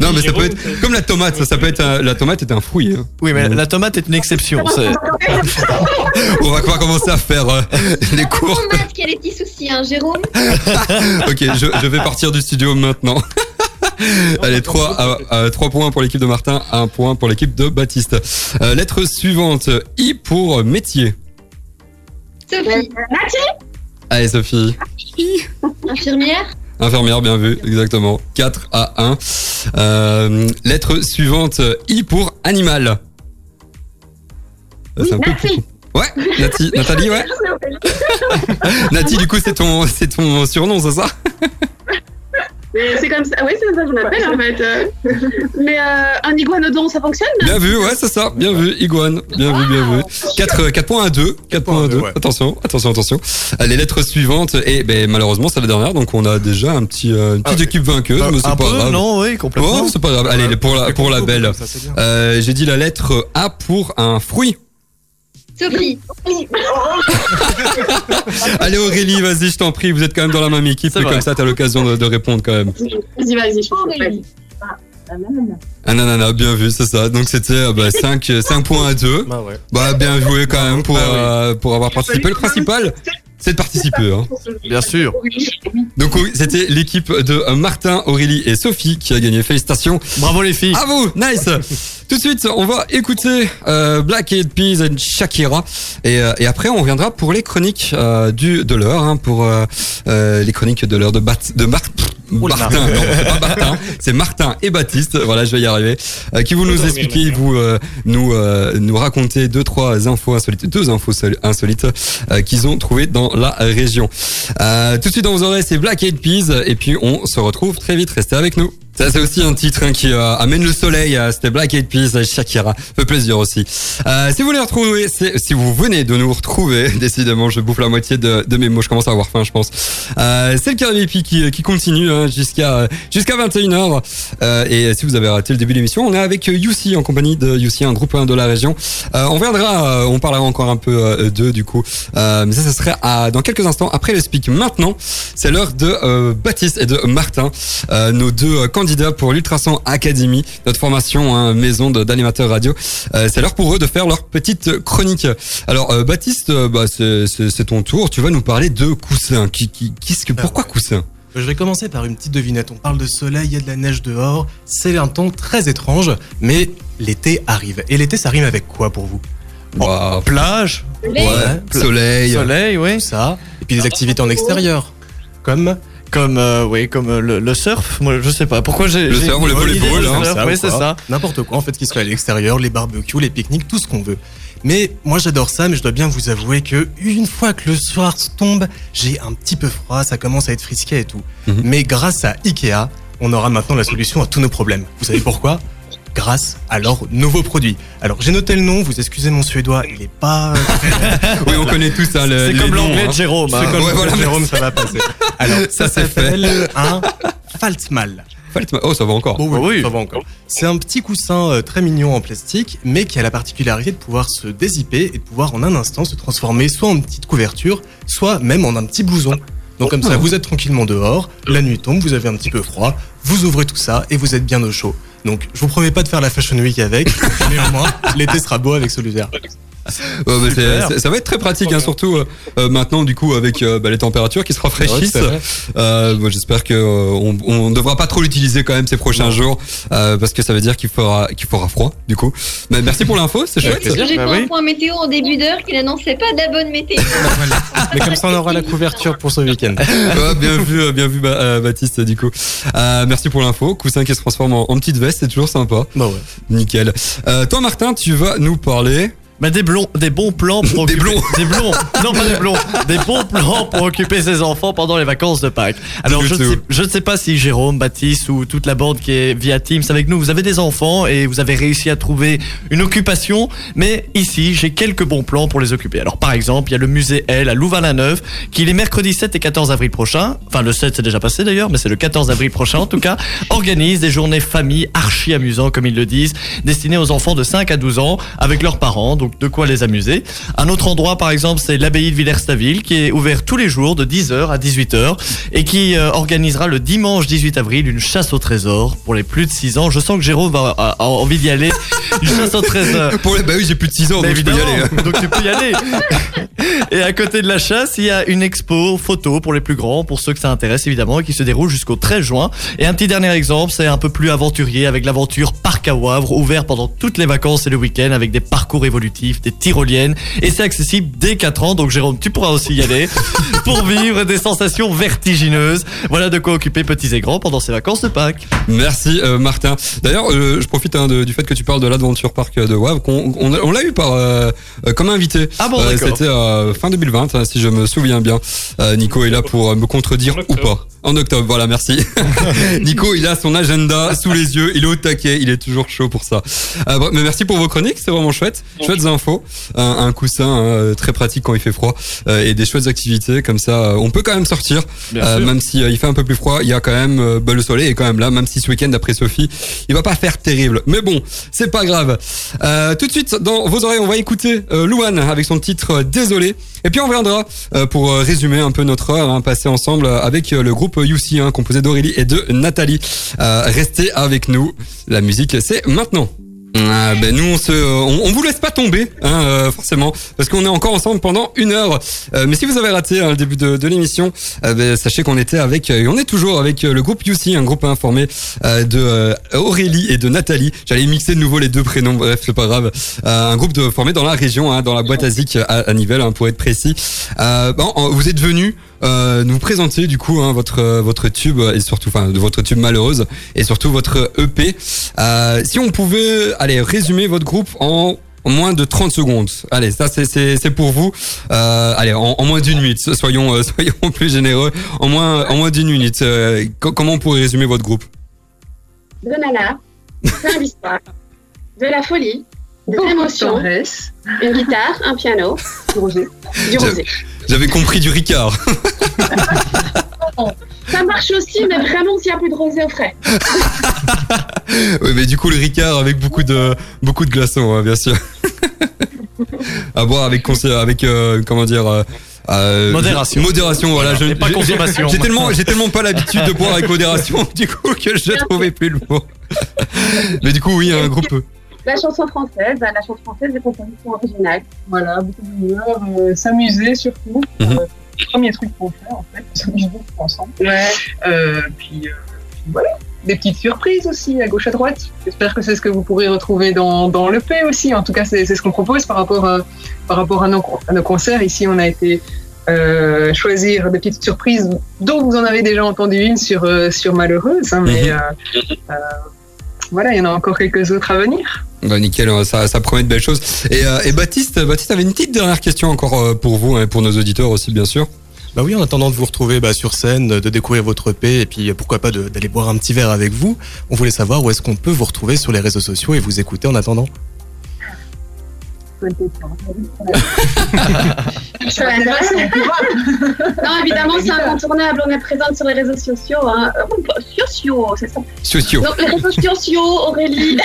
Non, mais ça peut être comme la tomate. Ça, ça peut être un- la tomate est un fruit. hein. Oui, mais la tomate est une exception. c'est- On va pas commencer à faire euh, les cours. En maths, quel est petit souci, hein, Jérôme? Ok, je, je vais partir du studio maintenant. Allez, 3, points pour l'équipe de Martin, 1 point pour l'équipe de Baptiste. Euh, lettre suivante, I pour métier. Sophie. Allez, Sophie. Infirmière. Infirmière, bien vu, exactement. 4 à 1. Euh, lettre suivante, I pour animal. Euh, peu Nati. Ouais, Nati, Nathalie, ouais. Nati, du coup, c'est ton, c'est ton surnom, c'est ça? Mais c'est comme ça, oui, c'est comme ça que je m'appelle en fait. euh. Mais euh, un iguanodon, ça fonctionne? Bien vu, ouais, c'est ça. Bien vu, Iguane. Bien vu, bien vu. 4, 4 points à 2. 4 points à 2. ouais. Attention, attention, attention. Euh, Les lettres suivantes, et ben, malheureusement, c'est la dernière, donc on a déjà un petit, euh, une petite Ah, équipe vainqueuse, mais c'est un pas peu, grave. non, oui, complètement. Oh, c'est pas grave. Allez, pour la, pour la belle. Euh, j'ai dit la lettre A pour un fruit. Sophie. Allez, Aurélie, vas-y, je t'en prie. Vous êtes quand même dans la même équipe, C'est et comme ça, t'as l'occasion de, de répondre quand même. Vas-y, vas-y, je Aurélie. Un nanana, bien vu, c'est ça. Donc c'était euh, bah, 5, 5 points à 2. Bah ouais. Bah, bien joué quand même pour, Bah oui. euh, pour avoir participé. Le principal, c'est de participer. Hein. Bien sûr. Donc oui, c'était l'équipe de euh, Martin, Aurélie et Sophie qui a gagné. Félicitations Bravo les filles. à vous, nice. Tout de suite, on va écouter euh, Black Eyed Peas and Shakira et, euh, et après on reviendra pour les chroniques euh, du de l'heure, hein, pour euh, euh, les chroniques de l'heure de Bat de Mar- Martin, non, c'est pas Martin, c'est Martin et Baptiste. Voilà, je vais y arriver. Euh, qui vont nous expliquer, vous euh, nous euh, nous raconter deux trois infos insolites, deux infos sol- insolites euh, qu'ils ont trouvées dans la région. Euh, tout de suite dans vos oreilles, c'est Black Eyed Peas et puis on se retrouve très vite. Restez avec nous. Ça c'est aussi un titre hein, qui euh, amène le soleil. euh, C'était Black Eyed Peas, euh, Shakira. Fait plaisir aussi. Euh, si vous voulez retrouver, si vous venez de nous retrouver, décidément, je bouffe la moitié de, de mes mots. Je commence à avoir faim, je pense. Euh, c'est le Caribépi qui, qui continue hein, jusqu'à jusqu'à 21h. Euh, et si vous avez raté le début de l'émission, on est avec Youssi en compagnie de Youssi, un groupe hein, de la région. Euh, on viendra, euh, on parlera encore un peu euh, d'eux du coup. Euh, mais ça, ça serait à, dans quelques instants après le speak. Maintenant, c'est l'heure de euh, Baptiste et de Martin, euh, nos deux euh, candidats pour l'Ultrason Academy, notre formation hein, maison d'animateurs radio. Euh, c'est l'heure pour eux de faire leur petite chronique. Alors euh, Baptiste, euh, bah, c'est- ton tour. Tu vas nous parler de Coussin. Qui, qui, qu'est-ce que, pourquoi Coussin Je vais commencer par une petite devinette. On parle de soleil, il y a de la neige dehors. C'est un temps très étrange, mais l'été arrive. Et l'été, ça rime avec quoi pour vous? Bah, Plage, Soleil. Ouais, soleil. soleil. Tout ça. Et puis des activités en extérieur. Comme Comme, euh, oui, comme euh, le, le surf. Moi, je sais pas. Pourquoi j'ai. Le surf, une le bonne idée volleyball, du hein, surf, ça Oui, ou c'est ça. N'importe quoi, en fait, qui se fait à l'extérieur, les barbecues, les pique-niques, tout ce qu'on veut. Mais moi, j'adore ça, mais je dois bien vous avouer que une fois que le soir tombe, j'ai un petit peu froid, ça commence à être frisquet et tout. Mhm. Mais grâce à Ikea, on aura maintenant la solution à tous nos problèmes. Vous savez pourquoi? Grâce à leurs nouveaux produits. Alors, j'ai noté le nom, vous excusez mon suédois, il est pas... Oui, on connaît tous ça. le- C'est comme l'anglais hein. de Jérôme. hein. C'est comme Ouais, voilà, Jérôme, ça va passer. Alors, ça s'appelle un Faltmal. Faltma- Oh, ça va encore. Bon, Ah oui. ça va encore. C'est un petit coussin euh, très mignon en plastique, mais qui a la particularité de pouvoir se dézipper et de pouvoir en un instant se transformer soit en petite couverture, soit même en un petit blouson. Donc comme ça, vous êtes tranquillement dehors, la nuit tombe, vous avez un petit peu froid, vous ouvrez tout ça et vous êtes bien au chaud. Donc je vous promets pas de faire la Fashion Week avec, mais au moins l'été sera beau avec celui-là. Ouais, bah, c'est- Super. c'est- ça va être très pratique, hein, surtout euh, euh, maintenant du coup avec euh, bah, les températures qui se rafraîchissent. Euh, J'espère que euh, on, on devra pas trop l'utiliser quand même ces prochains jours euh, parce que ça veut dire qu'il fera qu'il fera froid du coup. Mais merci pour l'info, c'est chouette. J'ai Bah fait oui. un point météo en début d'heure qui n'annonçait pas de la bonne météo. Mais comme ça, on aura la couverture pour ce week-end. Ouais, bien vu, bien vu Ba- euh, Baptiste du coup. Euh, merci pour l'info. Coussin qui se transforme en, en petite veste, c'est toujours sympa. Bah ouais. Nickel. Euh, toi Martin, tu vas nous parler. Bah, des blonds, des bons plans pour Des occuper- blonds. des blonds, non pas des blonds, des bons plans pour occuper ses enfants pendant les vacances de Pâques. Alors je ne, sais, je ne sais pas si Jérôme, Baptiste ou toute la bande qui est via Teams avec nous, vous avez des enfants et vous avez réussi à trouver une occupation, mais ici j'ai quelques bons plans pour les occuper. Alors par exemple, il y a le musée L à Louvain-la-Neuve qui les mercredis 7 et 14 avril prochain, enfin le 7 c'est déjà passé d'ailleurs, mais c'est le 14 avril prochain en tout cas, organise des journées famille archi amusants comme ils le disent, destinées aux enfants de 5 à 12 ans avec leurs parents, donc de quoi les amuser. Un autre endroit par exemple c'est l'abbaye de Villers-Staville qui est ouvert tous les jours de 10h à 18h et qui euh, organisera le dimanche 18 avril une chasse au trésor pour les plus de 6 ans. Je sens que Jérôme va, a, a envie d'y aller. Une chasse au trésor. Pour les... Bah oui, j'ai plus de 6 ans, Bah, donc je peux y évidemment, aller. hein. donc tu peux y aller. Et à côté de la chasse, il y a une expo photo pour les plus grands, pour ceux que ça intéresse évidemment, et qui se déroule jusqu'au 13 juin. Et un petit dernier exemple, c'est un peu plus aventurier avec l'aventure Parc à Wavre, ouvert pendant toutes les vacances et le week-end avec des parcours évolutifs, des tyroliennes. Et c'est accessible dès 4 ans, donc Jérôme, tu pourras aussi y aller pour vivre des sensations vertigineuses. Voilà de quoi occuper petits et grands pendant ces vacances de Pâques. Merci euh, Martin. D'ailleurs, euh, je profite hein, de- du fait que tu parles de l'Adventure Park de Wavre, qu'on on, l'a eu par euh, euh, comme invité. Ah bon, Euh, d'accord. C'était euh, fin 2020, hein, si je me souviens bien. Euh, Nico est là pour euh, me contredire ou pas. En octobre, voilà, merci. Nico, il a son agenda sous les yeux, il est au taquet, il est toujours chaud pour ça. Euh, mais merci pour vos chroniques, c'est vraiment chouette. Chouettes infos, un, un coussin hein, très pratique quand il fait froid euh, et des chouettes activités comme ça. euh, on peut quand même sortir, euh, même si il fait un peu plus froid. Il y a quand même bah, le soleil est quand même là, même si ce week-end, d'après Sophie, il va pas faire terrible. Mais bon, c'est pas grave. Tout de suite, dans vos oreilles, on va écouter Louane avec son titre Désolé. Et puis on reviendra pour résumer un peu notre heure hein, passée ensemble avec le groupe UC, hein, composé d'Aurélie et de Nathalie. Restez avec nous. La musique, c'est maintenant. Ah, ben nous on se, on, on vous laisse pas tomber hein, euh, forcément parce qu'on est encore ensemble pendant une heure. Euh, mais si vous avez raté hein, le début de, de l'émission, euh, ben, sachez qu'on était avec, euh, on est toujours avec euh, le groupe UC, un groupe informé euh, de euh, Aurélie et de Nathalie. J'allais mixer de nouveau les deux prénoms, bref c'est pas grave. Euh, un groupe de, formé dans la région, hein, dans la boîte Zik à, à Nivelles hein, pour être précis. Euh, bon, vous êtes venus euh, nous présenter du coup hein, votre euh, votre tube et surtout enfin de votre tube malheureuse et surtout votre EP. Euh, si on pouvait aller résumer votre groupe en moins de 30 secondes. Allez, ça c'est c'est c'est pour vous. Euh, allez, en, en moins d'une minute. Soyons euh, soyons plus généreux. En moins en moins d'une minute. euh, co- comment on pourrait résumer votre groupe? De nana, plein d'histoire, de la folie, Beaucoup de tendresse. une guitare, un piano, Du rosé. du rosé. J'avais compris du Ricard. Ça marche aussi, mais vraiment s'il y a plus de rosé au frais. oui, mais du coup le Ricard avec beaucoup de beaucoup de glaçons, hein, bien sûr. à boire avec avec euh, comment dire. euh, euh, Modération. Modération, voilà. Pas j'ai- consommation. J'ai tellement, j'ai tellement pas l'habitude de boire avec modération, du coup, que je trouvais plus le mot. Mais du coup, oui, un groupe. La chanson française, la chanson française des compositions originales. Voilà, beaucoup d'humeur, euh, s'amuser surtout. Mhm. Euh, le premier truc qu'on fait en fait, on s'amuse beaucoup ensemble. Ouais. Euh, puis, euh, puis voilà, des petites surprises aussi à gauche à droite. J'espère que c'est ce que vous pourrez retrouver dans, dans l'EP aussi. En tout cas, c'est c'est ce qu'on propose par rapport, à, par rapport à, nos, à nos concerts. Ici, on a été euh, choisir des petites surprises dont vous en avez déjà entendu une sur, euh, sur Malheureuse. hein, mais Mhm. euh, euh, voilà, il y en a encore quelques autres à venir. Bah nickel, hein, ça, promet de belles choses. Et, euh, et Baptiste, Baptiste avait une petite dernière question encore euh, pour vous hein, et pour nos auditeurs aussi, bien sûr. Bah oui, en attendant de vous retrouver bah, sur scène, de découvrir votre EP et puis euh, pourquoi pas d'aller boire un petit verre avec vous, on voulait savoir où est-ce qu'on peut vous retrouver sur les réseaux sociaux et vous écouter en attendant. Non, évidemment, c'est incontournable. On est présente sur les réseaux sociaux. Hein. Sociaux, c'est ça. Socio. Donc, les réseaux sociaux, Aurélie.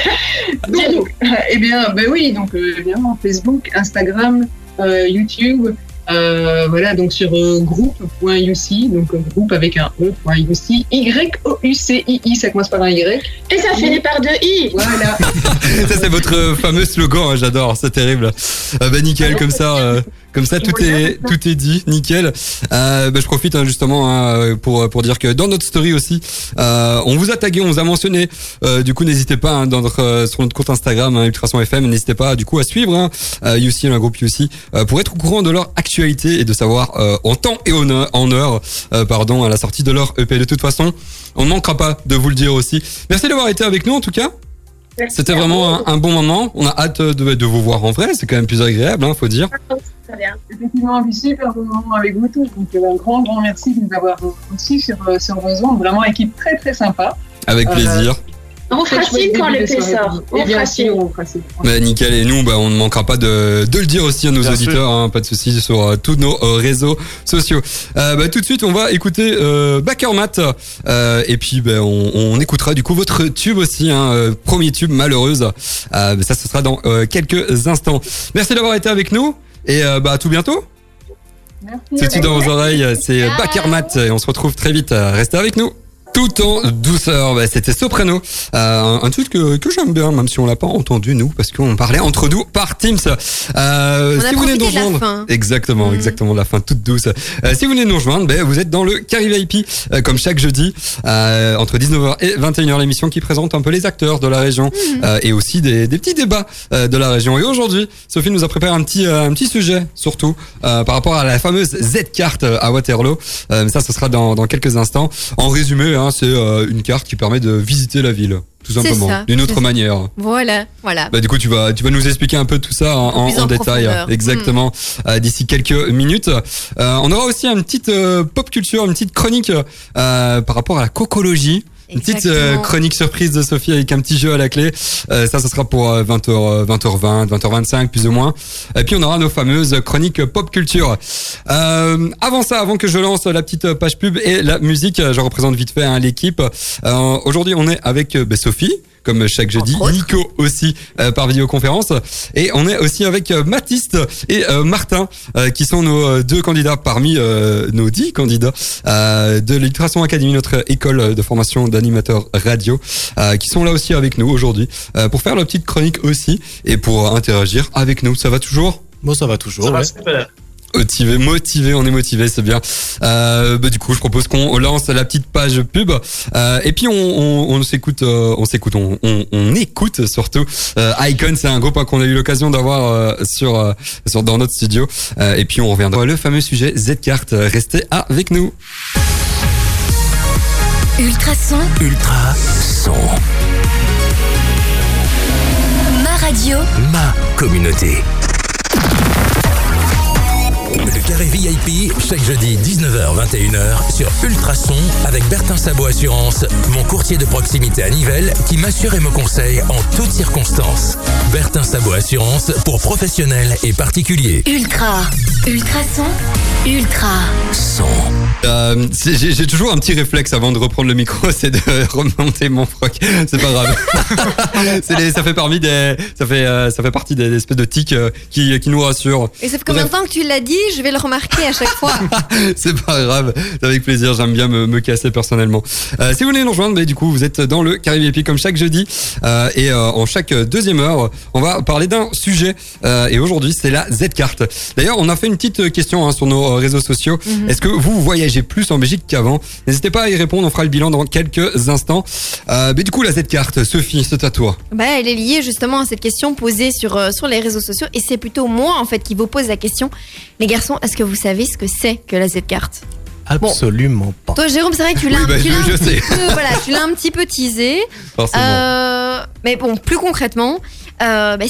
Dis-nous. Eh bien, ben oui, donc euh, évidemment Facebook, Instagram, euh, YouTube, euh, voilà, donc sur euh, groupe.uc, donc euh, groupe avec un E.uc, Y-O-U-C-I-I, ça commence par un Y. Et ça finit par deux i. Voilà. ça c'est votre fameux slogan, hein, j'adore, c'est terrible. Euh, bah nickel, comme ça, euh, comme ça tout est tout est dit, nickel. Euh, bah, je profite hein, justement hein, pour pour dire que dans notre story aussi, euh, on vous a tagué, on vous a mentionné. Euh, du coup, n'hésitez pas hein, dans notre, euh, sur notre compte Instagram hein, Ultrason FM, n'hésitez pas du coup à suivre hein, euh, UC, un groupe UC, euh, pour être au courant de leur actualité et de savoir euh, en temps et en heure, en heure euh, pardon, à la sortie de leur EP. De toute façon, on ne manquera pas de vous le dire aussi. Merci d'avoir été avec nous en tout cas. C'était vraiment un, un bon moment. On a hâte de, de vous voir en vrai. C'est quand même plus agréable, hein, faut dire. Très bien. Effectivement, un super bon moment avec vous tous. Donc, euh, un grand, grand merci de nous avoir reçus sur, euh, sur vos ondes. Vraiment, équipe très, très sympa. Avec Euh, plaisir. On vous fera Très chouette signe quand l'épée sort. On fera sûr, signe. on vous fera signe. Bah, nickel. Et nous, bah, on ne manquera pas de, de le dire aussi à nos Bien auditeurs. Hein, pas de soucis sur euh, tous nos euh, réseaux sociaux. Euh, bah, tout de suite, on va écouter euh, Backermat. Euh, et puis, bah, on, on écoutera du coup votre tube aussi, hein, premier tube malheureuse. Ça, ce sera dans euh, quelques instants. Merci d'avoir été avec nous. Et euh, bah, à tout bientôt. Merci. Tout dans vos oreilles, c'est Backermat et on se retrouve très vite. Restez avec nous. Tout en douceur, bah, c'était Soprano, euh, un, truc que, que j'aime bien, même si on l'a pas entendu nous, parce qu'on parlait entre nous par Teams. Euh, On a si vous venez nous rejoindre, fin. exactement, exactement, la fin toute douce. Euh, si vous venez nous rejoindre, ben, vous êtes dans le Carry VIP, euh, comme chaque jeudi, euh, entre 19h et 21h, l'émission qui présente un peu les acteurs de la région Mm. euh, et aussi des, des petits débats euh, de la région. Et aujourd'hui, Sophie nous a préparé un petit, un petit sujet, surtout euh, par rapport à la fameuse Z-carte à Waterloo. Euh, mais ça, ce sera dans, dans quelques instants. En résumé, hein, c'est euh, une carte qui permet de visiter la ville, tout simplement, d'une autre manière. Voilà, voilà. Bah, du coup, tu vas, tu vas nous expliquer un peu tout ça en, Plus en en détail. profondeur. Hmm. Exactement. euh, D'ici quelques minutes. Euh, on aura aussi une petite pop culture, une petite chronique par rapport à la cocologie. Une petite euh, chronique surprise de Sophie avec un petit jeu à la clé. Euh, ça, ça sera pour euh, 20h, 20h20, 20h25 plus ou moins. Et puis on aura nos fameuses chroniques pop culture. Euh, avant ça, avant que je lance la petite page pub et la musique, je représente vite fait hein, l'équipe. Euh, Aujourd'hui, on est avec euh, bah, Sophie. Comme chaque jeudi. Nico aussi euh, par vidéoconférence et on est aussi avec euh, Mathiste et euh, Martin euh, qui sont nos euh, deux candidats parmi euh, nos dix candidats euh, de l'Illustration Academy, notre école de formation d'animateurs radio, euh, qui sont là aussi avec nous aujourd'hui euh, pour faire la petite chronique aussi et pour interagir avec nous. Ça va toujours? Bon, ça va toujours. Ça va super. Motivé, motivé, on est motivé, c'est bien. Euh, bah, du coup, je propose qu'on lance la petite page pub euh, et puis on, on, on s'écoute, euh, on s'écoute, on, on, on écoute surtout. Euh, Icon, c'est un groupe hein, qu'on a eu l'occasion d'avoir euh, sur, euh, sur dans notre studio Euh, et puis on reviendra le fameux sujet Z-Cart. Restez avec nous. Ultrason, Ultra son. ma radio, Ma communauté. Le carré VIP, chaque jeudi 19h-21h sur Ultrason avec Bertin Sabot Assurance, mon courtier de proximité à Nivelles qui m'assure et me conseille en toutes circonstances. Bertin Sabot Assurance pour professionnels et particuliers. ultra, ultrason, ultra. Son. Euh, J'ai toujours un petit réflexe avant de reprendre le micro, c'est de remonter mon froc. C'est pas grave. Les- ça fait parmi des, ça fait, euh, ça fait partie des espèces de tics euh, qui, qui nous rassurent. Et ça fait combien de temps que tu l'as dit Je vais le remarquer à chaque fois. C'est pas grave, c'est avec plaisir, j'aime bien me, me casser personnellement. Euh, si vous voulez nous rejoindre, bah, du coup, vous êtes dans le Caribé VIP comme chaque jeudi. Euh, et euh, en chaque deuxième heure, on va parler d'un sujet. Et aujourd'hui, c'est la Z-Carte. D'ailleurs, on a fait une petite question hein, sur nos réseaux sociaux. Mhm. Est-ce que vous voyagez plus en Belgique qu'avant? N'hésitez pas à y répondre, on fera le bilan dans quelques instants. Mais du coup, la Z-Carte, Sophie, c'est à toi. Bah, elle est liée justement à cette question posée sur, sur les réseaux sociaux et c'est plutôt moi en fait qui vous pose la question. Les garçons, est-ce que vous savez ce que c'est que la Z-carte? Absolument pas. Toi Jérôme, c'est vrai que tu l'as Oui, un- bah, petit peu- voilà, tu l'as un petit peu teasé. Forcément. Euh, mais bon, plus concrètement, euh, bah,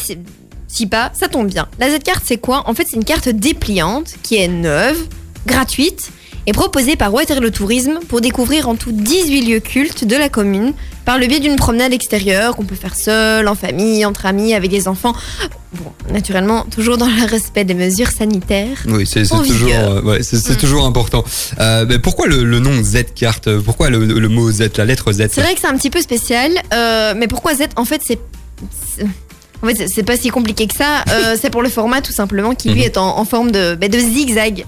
si pas, ça tombe bien. La Z-carte, c'est quoi? En fait, c'est une carte dépliante qui est neuve, gratuite et proposée par Waterloo Tourisme pour découvrir en tout 18 lieux cultes de la commune par le biais d'une promenade extérieure qu'on peut faire seul, en famille, entre amis, avec des enfants. Bon, naturellement, toujours dans le respect des mesures sanitaires. Oui, c'est toujours, euh, ouais, Mm. toujours important. Euh, mais pourquoi le, le nom Z-Carte Pourquoi le, le mot Z, la lettre Z? C'est vrai que c'est un petit peu spécial, euh, mais pourquoi Z? En fait, c'est. En fait, c'est- pas si compliqué que ça. euh, c'est pour le format tout simplement qui lui Mhm. est en, en forme de, bah, de zigzag.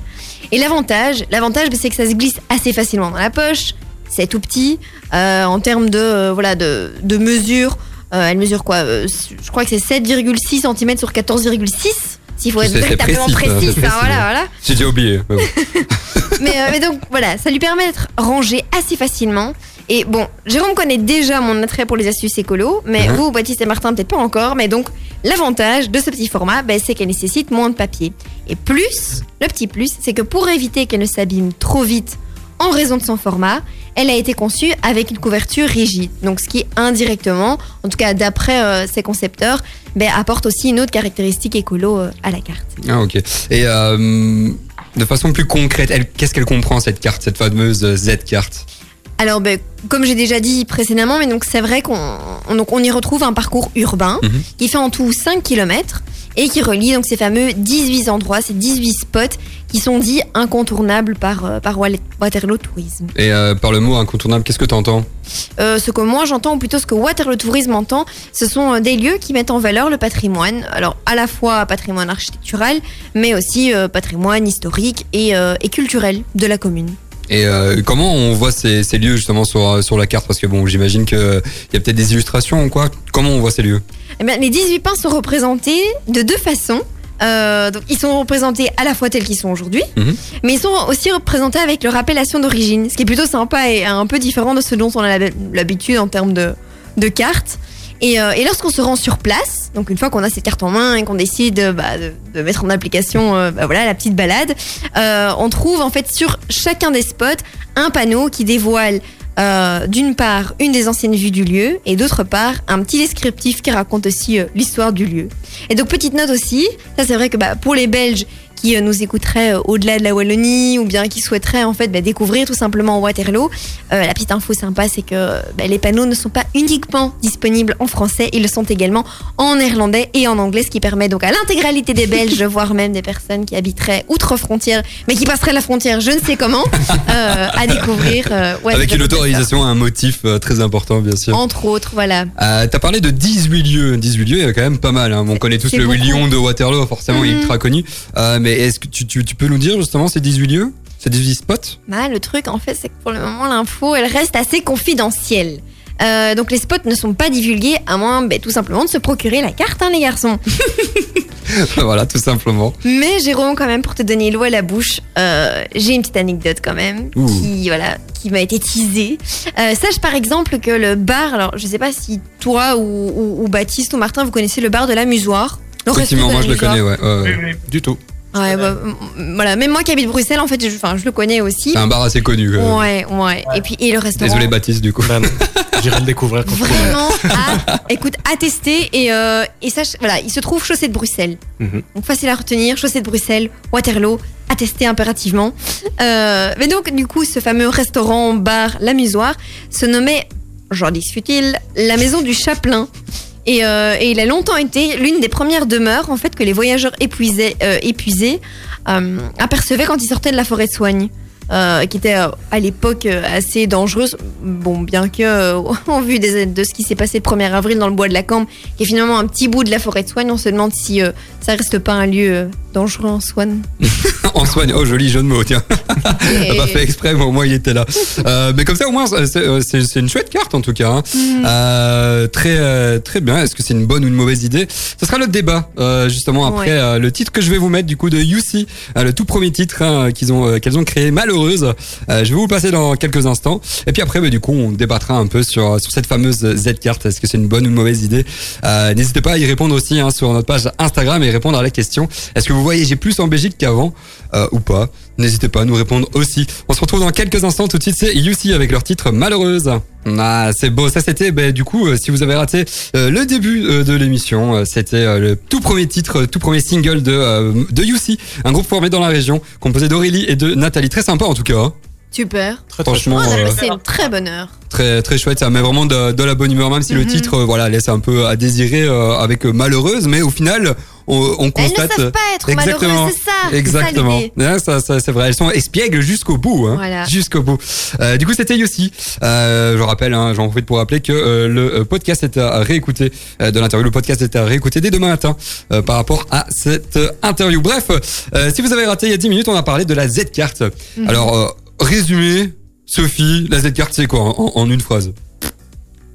Et l'avantage, l'avantage, bah, c'est que ça se glisse assez facilement dans la poche. C'est tout petit euh, en termes de euh, voilà de, de mesure. euh, elle mesure quoi Je crois que c'est 7,6 cm sur 14,6. S'il faut être véritablement précis, précis, voilà, voilà. J'ai déjà oublié. mais bon. Mais, mais donc voilà, ça lui permet d'être rangé assez facilement. Et bon, Jérôme connaît déjà mon attrait pour les astuces écolo, mais Mhm. vous, Baptiste et Martin, peut-être pas encore. Mais donc, l'avantage de ce petit format, ben, c'est qu'elle nécessite moins de papier. Et plus, le petit plus, c'est que pour éviter qu'elle ne s'abîme trop vite en raison de son format, elle a été conçue avec une couverture rigide. Donc, ce qui indirectement, en tout cas d'après euh, ses concepteurs, ben, apporte aussi une autre caractéristique écolo euh, à la carte. Ah ok. Et euh, de façon plus concrète, qu'est-ce qu'elle comprend cette carte, cette fameuse Z-Carte Alors, ben, comme j'ai déjà dit précédemment, mais donc c'est vrai qu'on on- donc on y retrouve un parcours urbain Mhm. qui fait en tout 5 km et qui relie donc ces fameux 18 endroits, ces 18 spots qui sont dits incontournables par, euh, par Waterloo Tourisme. Et euh, par le mot incontournable, qu'est-ce que tu entends Euh, ce que moi j'entends, ou plutôt ce que Waterloo Tourisme entend, ce sont des lieux qui mettent en valeur le patrimoine. Alors à la fois patrimoine architectural, mais aussi euh, patrimoine historique et, et culturel de la commune. Et euh, comment on voit ces, ces lieux justement sur, sur la carte? Parce que bon, j'imagine qu'il y a peut-être des illustrations ou quoi. Comment on voit ces lieux? Eh bien, les 18 pins sont représentés de deux façons. Euh, donc, ils sont représentés à la fois tels qu'ils sont aujourd'hui, Mhm. mais ils sont aussi représentés avec leur appellation d'origine, ce qui est plutôt sympa et un peu différent de ce dont on a l'hab- l'habitude en termes de, de cartes. Et, euh, et lorsqu'on se rend sur place, donc une fois qu'on a cette carte en main et qu'on décide euh, bah, de, mettre en application euh, bah, voilà, la petite balade, on trouve en fait sur chacun des spots un panneau qui dévoile d'une part une des anciennes vues du lieu et d'autre part un petit descriptif qui raconte aussi l'histoire du lieu. Et donc petite note aussi, ça c'est vrai que bah, pour les Belges qui euh, nous écouteraient euh, au-delà de la Wallonie ou bien qui souhaiteraient en fait bah, découvrir tout simplement Waterloo, euh, la petite info sympa c'est que bah, les panneaux ne sont pas uniquement disponibles en français, ils le sont également en néerlandais et en anglais, ce qui permet donc à l'intégralité des Belges, voire même des personnes qui habiteraient outre-frontière, mais qui passeraient la frontière, je ne sais comment, euh, à découvrir. euh, ouais, Avec une autorisation, un motif très important, bien sûr. Entre autres, voilà. T'as parlé de 18 lieux. 18 lieux, il y a quand même pas mal. hein. On connaît tous le. Lion de Waterloo, forcément, il est Mhm. ultra connu. Mais est-ce que tu, tu, tu peux nous dire justement ces 18 lieux Ces 18 spots? Bah, le truc, en fait, c'est que pour le moment, l'info, elle reste assez confidentielle. Euh, donc les spots ne sont pas divulgués à moins ben, tout simplement de se procurer la carte, hein, les garçons. Voilà, tout simplement. Mais Jérôme, quand même, pour te donner l'eau à la bouche, euh, j'ai une petite anecdote quand même Ouh. qui, voilà, qui m'a été teasée. Euh, sache par exemple que le bar, alors je sais pas si toi ou, ou- ou Baptiste ou Martin vous connaissez le bar de la Musoire. Effectivement, moi je le connais, ouais. ouais, ouais. Du tout. Ouais, bah, voilà, même moi qui habite Bruxelles, en fait, je, enfin, je le connais aussi. C'est un bar assez connu. Ouais, ouais. Et puis et le restaurant. Désolé Baptiste du coup. Bah. J'irai le découvrir quand. Vraiment, à, écoute, à tester et, euh, et ça, voilà, il se trouve chaussée de Bruxelles. Mhm. Donc facile à retenir, chaussée de Bruxelles, Waterloo, à tester impérativement. Euh, mais donc, du coup, ce fameux restaurant, bar, l'amusoire, se nommait, j'en dis futile, la maison du Chaplin. Et, euh, et il a longtemps été l'une des premières demeures en fait que les voyageurs épuisés, euh, euh, apercevaient quand ils sortaient de la forêt de soigne. Euh, qui était euh, à l'époque euh, assez dangereuse. Bon, bien que, euh, en vue des- de ce qui s'est passé le 1er avril dans le bois de la Cambre, qui est finalement un petit bout de la forêt de soigne, on se demande si euh, ça reste pas un lieu dangereux en soigne. en soigne, oh joli jeu de mots, tiens. Et- pas fait exprès, mais au moins il était là. Mais comme ça, au moins, c'est une chouette carte en tout cas. hein. Euh, très très bien. Est-ce que c'est une bonne ou une mauvaise idée? Ce sera le débat justement après Ouais. le titre que je vais vous mettre du coup de UC, le tout premier titre hein, qu'ils ont qu'elles ont créé Euh, je vais vous le passer dans quelques instants. Et puis après, bah, du coup, on débattra un peu sur cette fameuse Z carte. Est-ce que c'est une bonne ou une mauvaise idée Euh, N'hésitez pas à y répondre aussi hein, sur notre page Instagram et répondre à la question. Est-ce que vous voyagez plus en Belgique qu'avant euh, ou pas N'hésitez pas à nous répondre aussi. On se retrouve dans quelques instants. Tout de suite, c'est UC avec leur titre Malheureuse. Ah, c'est beau. Ça, c'était, ben, du coup, euh, si vous avez raté euh, le début euh, de l'émission, c'était le tout premier titre, tout premier single de, de UC, un groupe formé dans la région, composé d'Aurélie et de Nathalie. Très sympa, en tout cas. hein. Super. Très, très Franchement, euh, passé une très bonne heure. très très chouette ça met vraiment de, de la bonne humeur même si le Mhm. titre euh, voilà laisse un peu à désirer euh, avec euh, malheureuse mais au final on, on Elles ne constate savent pas être Exactement. malheureuses, c'est ça. c'est ça Exactement. ça, ça, c'est vrai. Elles sont espiègles jusqu'au bout. Hein. Voilà. Jusqu'au bout. Euh, du coup, c'était Yossi. Euh, je rappelle, hein, j'en profite pour rappeler que euh, le podcast est à réécouter euh, de l'interview. Le podcast est à réécouter dès demain matin euh, par rapport à cette interview. Bref, euh, si vous avez raté il y a 10 minutes, on a parlé de la Z-carte. Mhm. Alors, euh, résumé, Sophie, la Z-carte, c'est quoi en, en une phrase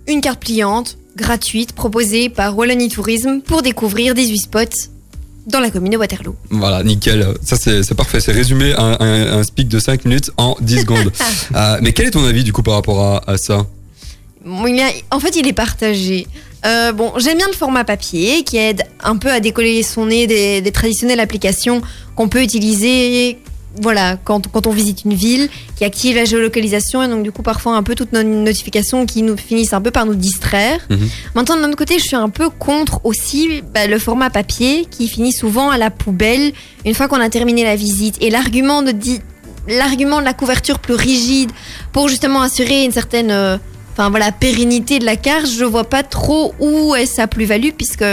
Une carte pliante, gratuite, proposée par Wallonie Tourisme pour découvrir 18 spots dans la commune de Waterloo. Voilà, nickel. Ça, c'est parfait. C'est résumé un, un, un speak de 5 minutes en 10 secondes. Euh, mais quel est ton avis, du coup, par rapport à, à ça Bon, il y a- en fait, il est partagé. Euh, bon, j'aime bien le format papier qui aide un peu à décoller son nez des, des traditionnelles applications qu'on peut utiliser. Voilà, quand, quand on visite une ville, qui active la géolocalisation et donc du coup parfois un peu toutes nos notifications qui nous finissent un peu par nous distraire. Mhm. Maintenant de notre côté, je suis un peu contre aussi bah, le format papier qui finit souvent à la poubelle une fois qu'on a terminé la visite. Et l'argument de l'argument de la couverture plus rigide pour justement assurer une certaine euh, enfin voilà pérennité de la carte, je vois pas trop où est sa plus-value puisque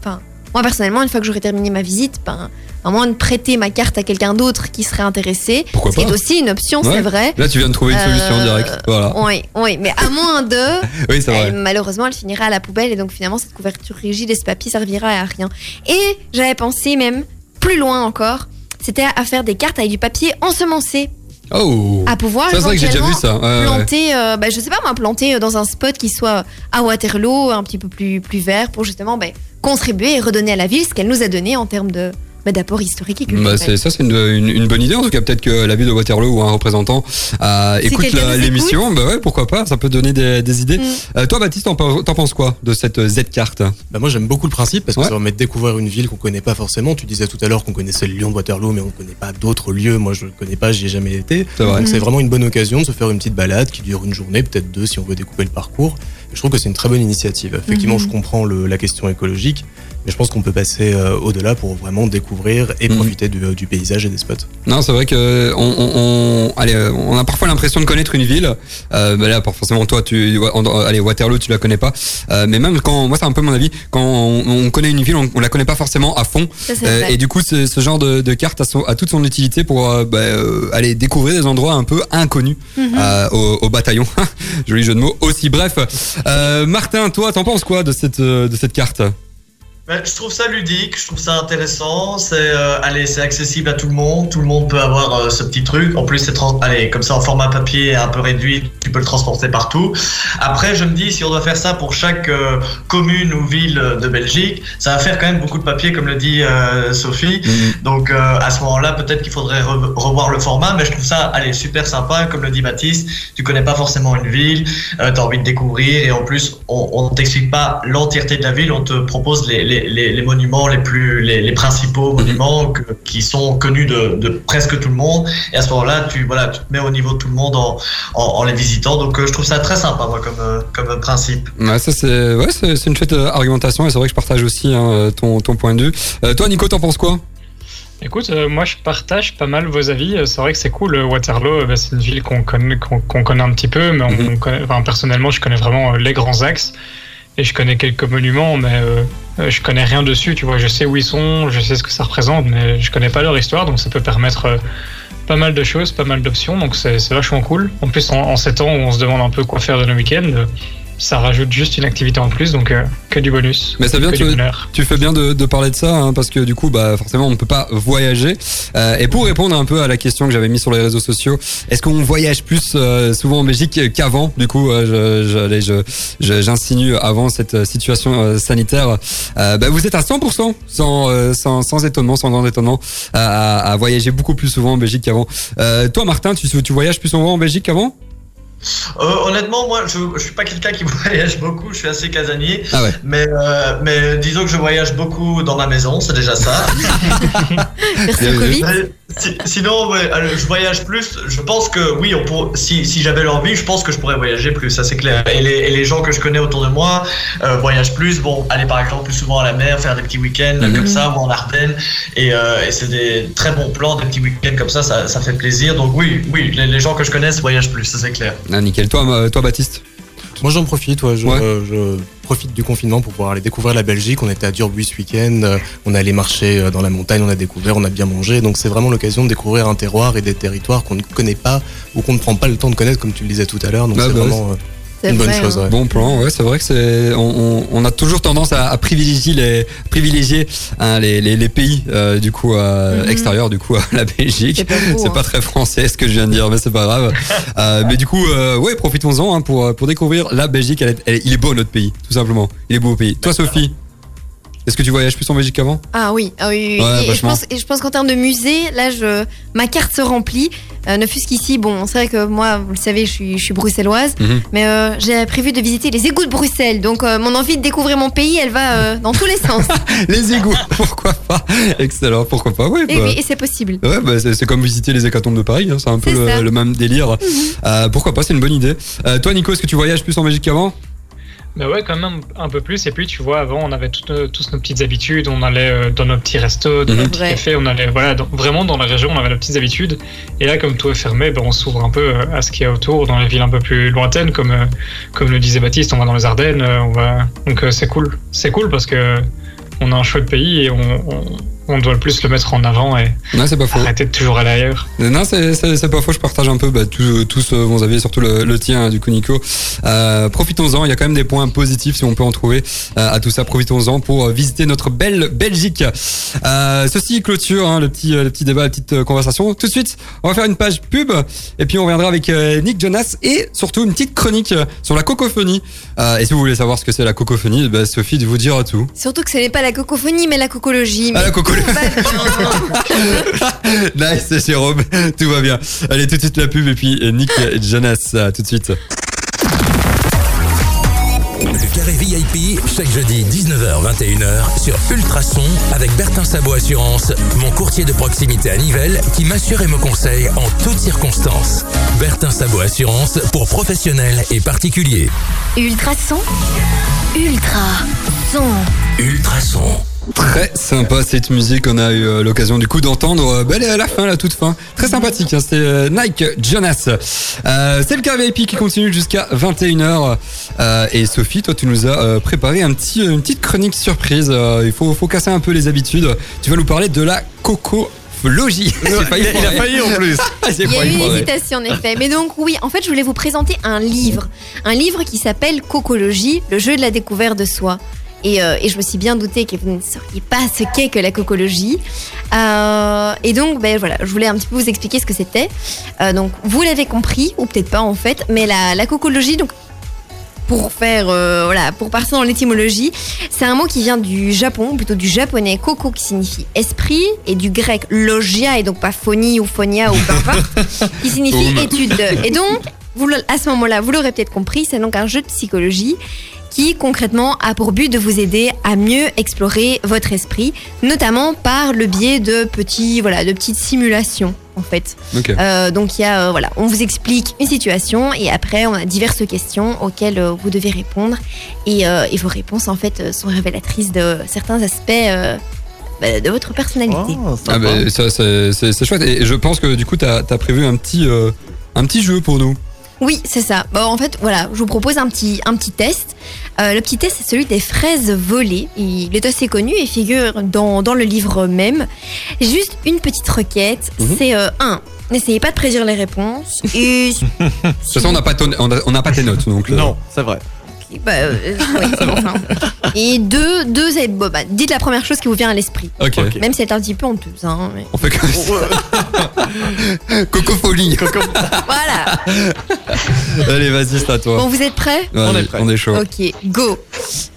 enfin moi personnellement une fois que j'aurai terminé ma visite, ben à moins de prêter ma carte à quelqu'un d'autre qui serait intéressé, Pourquoi ce qui pas est aussi une option, Ouais. c'est vrai. Là, tu viens de trouver une solution Euh, directe. Voilà. Oui, oui, mais à moins de, Oui, c'est vrai. malheureusement, elle finira à la poubelle et donc finalement cette couverture rigide et ce papier servira à rien. Et j'avais pensé même plus loin encore, c'était à faire des cartes avec du papier ensemencé, Oh à pouvoir Ça, vrai que déjà vu éventuellement ça. Ouais, ouais. planter, euh, bah, je sais pas moi, planter euh, dans un spot qui soit à Waterloo, un petit peu plus, plus vert, pour justement bah, contribuer et redonner à la ville ce qu'elle nous a donné en termes de, bah, d'apport historique et culturel. Bah, c'est ça, c'est une, une, une bonne idée. En tout cas, peut-être que la ville de Waterloo ou un représentant euh, écoute l'émission. Bah ouais, pourquoi pas Ça peut donner des, des idées. Mm. Euh, toi, Baptiste, t'en pen- t'en penses quoi de cette Z carte Bah moi j'aime beaucoup le principe parce que Ouais. ça permet de découvrir une ville qu'on connaît pas forcément. Tu disais tout à l'heure qu'on connaissait le Lyon de Waterloo, mais on connaît pas d'autres lieux. Moi je le connais pas, j'y ai jamais été. C'est vrai. Donc Mm. c'est vraiment une bonne occasion de se faire une petite balade qui dure une journée, peut-être deux si on veut découper le parcours. Je trouve que c'est une très bonne initiative. Effectivement, Mhm. je comprends le- la question écologique, mais je pense qu'on peut passer euh, au-delà pour vraiment découvrir et Mhm. profiter du, du paysage et des spots. Non, c'est vrai que on, on, on- allez, euh, on a parfois l'impression de connaître une ville. Euh, bah là, pas forcément toi, tu, allez, Waterloo, tu la connais pas. Euh, mais même quand, moi, c'est un peu mon avis, quand on, on connaît une ville, on, on la connaît pas forcément à fond. Ça, Euh, et du coup, ce, genre de, de carte a, son- a toute son utilité pour euh, bah, euh, aller découvrir des endroits un peu inconnus Mhm. euh, au, au bataillon. Joli jeu de mots aussi. Bref, euh, Martin, toi, t'en penses quoi de cette euh, de cette carte? Ben, je trouve ça ludique, je trouve ça intéressant. C'est euh, allez, c'est accessible à tout le monde. Tout le monde peut avoir euh, ce petit truc. En plus, c'est allez, comme ça en format papier un peu réduit, tu peux le transporter partout. Après, je me dis si on doit faire ça pour chaque euh, commune ou ville de Belgique, ça va faire quand même beaucoup de papier, comme le dit Sophie. Donc euh, à ce moment-là, peut-être qu'il faudrait re- revoir le format, mais je trouve ça allez super sympa. Comme le dit Baptiste, tu connais pas forcément une ville, tu as envie de découvrir et en plus on, on t'explique pas l'entièreté de la ville, on te propose les, les, les, les monuments les plus les, les principaux monuments que- qui sont connus de, de presque tout le monde. Et à ce moment-là, tu voilà, tu te mets au niveau de tout le monde en, en, en les visitant. Donc euh, je trouve ça très sympa moi comme euh, comme principe. Ouais, ça c'est ouais, c'est une chouette euh, argumentation et c'est vrai que je partage aussi hein, ton ton point de vue. Euh, toi, Nico, t'en penses quoi? Écoute, euh, moi je partage pas mal vos avis. C'est vrai que c'est cool. Waterloo, euh, bah, c'est une ville qu'on connaît, qu'on qu'on connaît un petit peu, mais on Mhm. connaît, enfin, personnellement, je connais vraiment euh, les grands axes et je connais quelques monuments, mais euh, euh, je connais rien dessus. Tu vois, je sais où ils sont, je sais ce que ça représente, mais je connais pas leur histoire, donc ça peut permettre euh, pas mal de choses, pas mal d'options. Donc c'est vachement cool. En plus, en, en ces temps où on se demande un peu quoi faire de nos week-ends, ça rajoute juste une activité en plus, donc euh, que du bonus. Mais c'est bien, que tu, tu fais bien de, de parler de ça, hein, parce que du coup, bah, forcément, on ne peut pas voyager. Euh, et pour répondre un peu à la question que j'avais mise sur les réseaux sociaux, est-ce qu'on voyage plus euh, souvent en Belgique qu'avant? Du coup, euh, je, je, j'insinue avant cette euh, situation euh, sanitaire. Euh, bah, vous êtes à 100%, sans, sans, sans étonnement, sans grand étonnement, à, à voyager beaucoup plus souvent en Belgique qu'avant. Euh, toi, Martin, tu, tu voyages plus souvent en Belgique qu'avant? Euh, honnêtement, moi, je, je suis pas quelqu'un qui voyage beaucoup. Je suis assez casanier. Ah ouais. Mais, euh, mais disons que je voyage beaucoup dans ma maison, c'est déjà ça. Merci Covid. Sinon, ouais, je voyage plus. Je pense que oui, on pour, si, si j'avais l'envie, je pense que je pourrais voyager plus, ça c'est clair. Et les, et les gens que je connais autour de moi euh, voyagent plus. Bon, aller par exemple plus souvent à la mer, faire des petits week-ends Mhm. comme ça, ou en Ardennes. Et, euh, et c'est des très bons plans, des petits week-ends comme ça, ça, ça fait plaisir. Donc oui, oui, les, les gens que je connais voyagent plus, ça c'est clair. Ah, nickel. Toi, euh, toi, Baptiste? Moi j'en profite, ouais, je, Ouais. euh, je profite du confinement pour pouvoir aller découvrir la Belgique. On était à Durbuy ce week-end, euh, on est allé marcher euh, dans la montagne, on a découvert, on a bien mangé. Donc c'est vraiment l'occasion de découvrir un terroir et des territoires qu'on ne connaît pas ou qu'on ne prend pas le temps de connaître, comme tu le disais tout à l'heure. Donc Ah, c'est bah, vraiment une bonne vrai, chose. hein. ouais. Bon plan, ouais, c'est vrai que c'est, on, on, on a toujours tendance à, à privilégier les, privilégier hein, les, les, les pays euh, du coup euh, Mhm. extérieurs, du coup à la Belgique. C'est pas hein. pas très français ce que je viens de dire, mais c'est pas grave. Euh, mais du coup, euh, ouais, profitons-en hein, pour pour découvrir la Belgique. Elle est- elle il est beau notre pays, tout simplement. Il est beau au pays. Toi, Sophie, est-ce que tu voyages plus en Belgique qu'avant? Ah oui, ah oui, oui. Ouais, et, je pense, et je pense qu'en termes de musée, là, je, ma carte se remplit. Euh, ne fût-ce qu'ici, bon, c'est vrai que moi, vous le savez, je suis, je suis bruxelloise, Mhm. mais euh, j'ai prévu de visiter les égouts de Bruxelles. Donc, euh, mon envie de découvrir mon pays, elle va euh, dans tous les sens. Les égouts, pourquoi pas? Excellent, pourquoi pas et bah. oui, et c'est possible. Ouais, bah, c'est c'est comme visiter les hécatombes de Paris, hein, c'est un peu C'est le, le même délire. Euh, pourquoi pas, c'est une bonne idée. Toi, Nico, est-ce que tu voyages plus en Belgique qu'avant? Bah ouais, quand même un peu plus. Et puis, tu vois, avant, on avait toutes nos- tous nos petites habitudes. On allait euh, dans nos petits restos, dans Mhm. nos petits cafés. On allait, voilà, dans- vraiment dans la région, on avait nos petites habitudes. Et là, comme tout est fermé, ben, on s'ouvre un peu euh, à ce qu'il y a autour, dans les villes un peu plus lointaines, comme, euh, comme le disait Baptiste. On va dans les Ardennes. euh, on va... Donc, euh, c'est cool. C'est cool parce que on a un chouette pays et on, on, on doit le plus le mettre en avant et Non, c'est pas faux. arrêter de toujours aller ailleurs. Non, c'est pas faux. Je partage un peu bah, tous tous euh, vos avis, surtout le, le tien, du coup, Nico. Euh, profitons-en. Il y a quand même des points positifs si on peut en trouver euh, à tout ça. Profitons-en pour euh, visiter notre belle Belgique. Euh, ceci clôture hein, le petit euh, le petit débat, la petite euh, conversation. Tout de suite, on va faire une page pub et puis on reviendra avec euh, Nick Jonas et surtout une petite chronique euh, sur la cocophonie. Euh, et si vous voulez savoir ce que c'est la cocophonie, bah, Sophie de vous dire tout. Surtout que ce n'est pas la cocophonie, mais la cocologie. Ah, la nice, Jérôme. Tout va bien. Allez, tout de suite la pub et puis euh, Nick Jonas, euh, tout de suite. Le carré VIP, chaque jeudi 19h-21h sur Ultrason avec Bertin Sabot Assurance, mon courtier de proximité à Nivelles qui m'assure et me conseille en toutes circonstances. Bertin Sabot Assurance pour professionnels et particuliers. Ultrason. Ultra. Son. Ultrason. Très sympa cette musique, on a eu euh, l'occasion du coup d'entendre euh, elle est à la fin, la toute fin. Très sympathique, hein, euh, Nike Jonas. Euh, c'est le carré VIP qui continue jusqu'à 21h. Euh, et Sophie, toi tu nous as euh, préparé un petit, une petite chronique surprise. Euh, il faut, faut casser un peu les habitudes. Tu vas nous parler de la cocologie. Il, a, il a foirer. failli en plus. J'ai Il y a eu une hésitation en effet. Mais donc oui, en fait, je voulais vous présenter un livre. Un livre qui s'appelle Cocologie, le jeu de la découverte de soi. Et, euh, et je me suis bien doutée que vous ne sauriez pas ce qu'est que la cocologie. Euh, et donc, ben voilà, je voulais un petit peu vous expliquer ce que c'était. Euh, donc, vous l'avez compris, ou peut-être pas en fait, mais la, la cocologie, donc pour faire, voilà, pour partir dans l'étymologie, c'est un mot qui vient du Japon, plutôt du japonais koko qui signifie esprit, et du grec logia, et donc pas phonie ou phonia ou peu importe, qui signifie étude de. Et donc, vous, à ce moment-là, vous l'aurez peut-être compris, c'est donc un jeu de psychologie qui concrètement a pour but de vous aider à mieux explorer votre esprit, notamment par le biais de petits, voilà, de petites simulations en fait. Euh, donc il y a, euh, voilà, on vous explique une situation et après on a diverses questions auxquelles euh, vous devez répondre et, euh, et vos réponses en fait sont révélatrices de certains aspects euh, bah, de votre personnalité. Oh, Ah bah, ça, c'est chouette. Et je pense que du coup, t'as as prévu un petit, euh, un petit jeu pour nous. Oui, c'est ça. Bon, en fait, voilà, je vous propose un petit, un petit test. Euh, le petit test, c'est celui des fraises volées. Il est assez connu et figure dans, dans le livre même. Juste une petite requête, Mhm. c'est euh, un. N'essayez pas de prédire les réponses. Et De toute façon, on n'a pas, ton- on a- on n'a pas tes notes. Donc, euh, Non, c'est vrai. Bah, euh, oui. Et deux, deux c'est- bon, bah, dites la première chose qui vous vient à l'esprit. Ok. Ok. Même si elle est un petit peu honteuse. Hein, mais- On fait comme ça. Cocophonie. Voilà. Allez, vas-y, c'est à toi. Bon, vous êtes prêts? Ouais, on est prêt. On est chaud. Ok, go.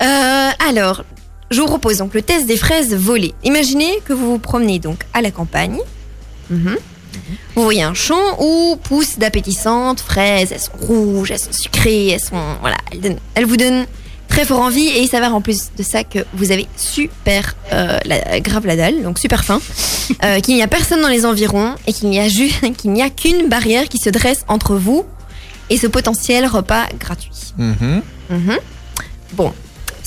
Euh, alors, je vous propose donc le test des fraises volées. Imaginez que vous vous promenez donc à la campagne. Mhm. Vous voyez un champ où poussent d'appétissantes fraises. Elles sont rouges, elles sont sucrées, elles sont voilà, elles, donnent- elles vous donnent très fort envie et il s'avère en plus de ça que vous avez super euh, la, grave la dalle, donc super faim, euh, qu'il n'y a personne dans les environs et qu'il n'y a ju- qu'il n'y a qu'une barrière qui se dresse entre vous et ce potentiel repas gratuit. Mhm. Mhm. Bon,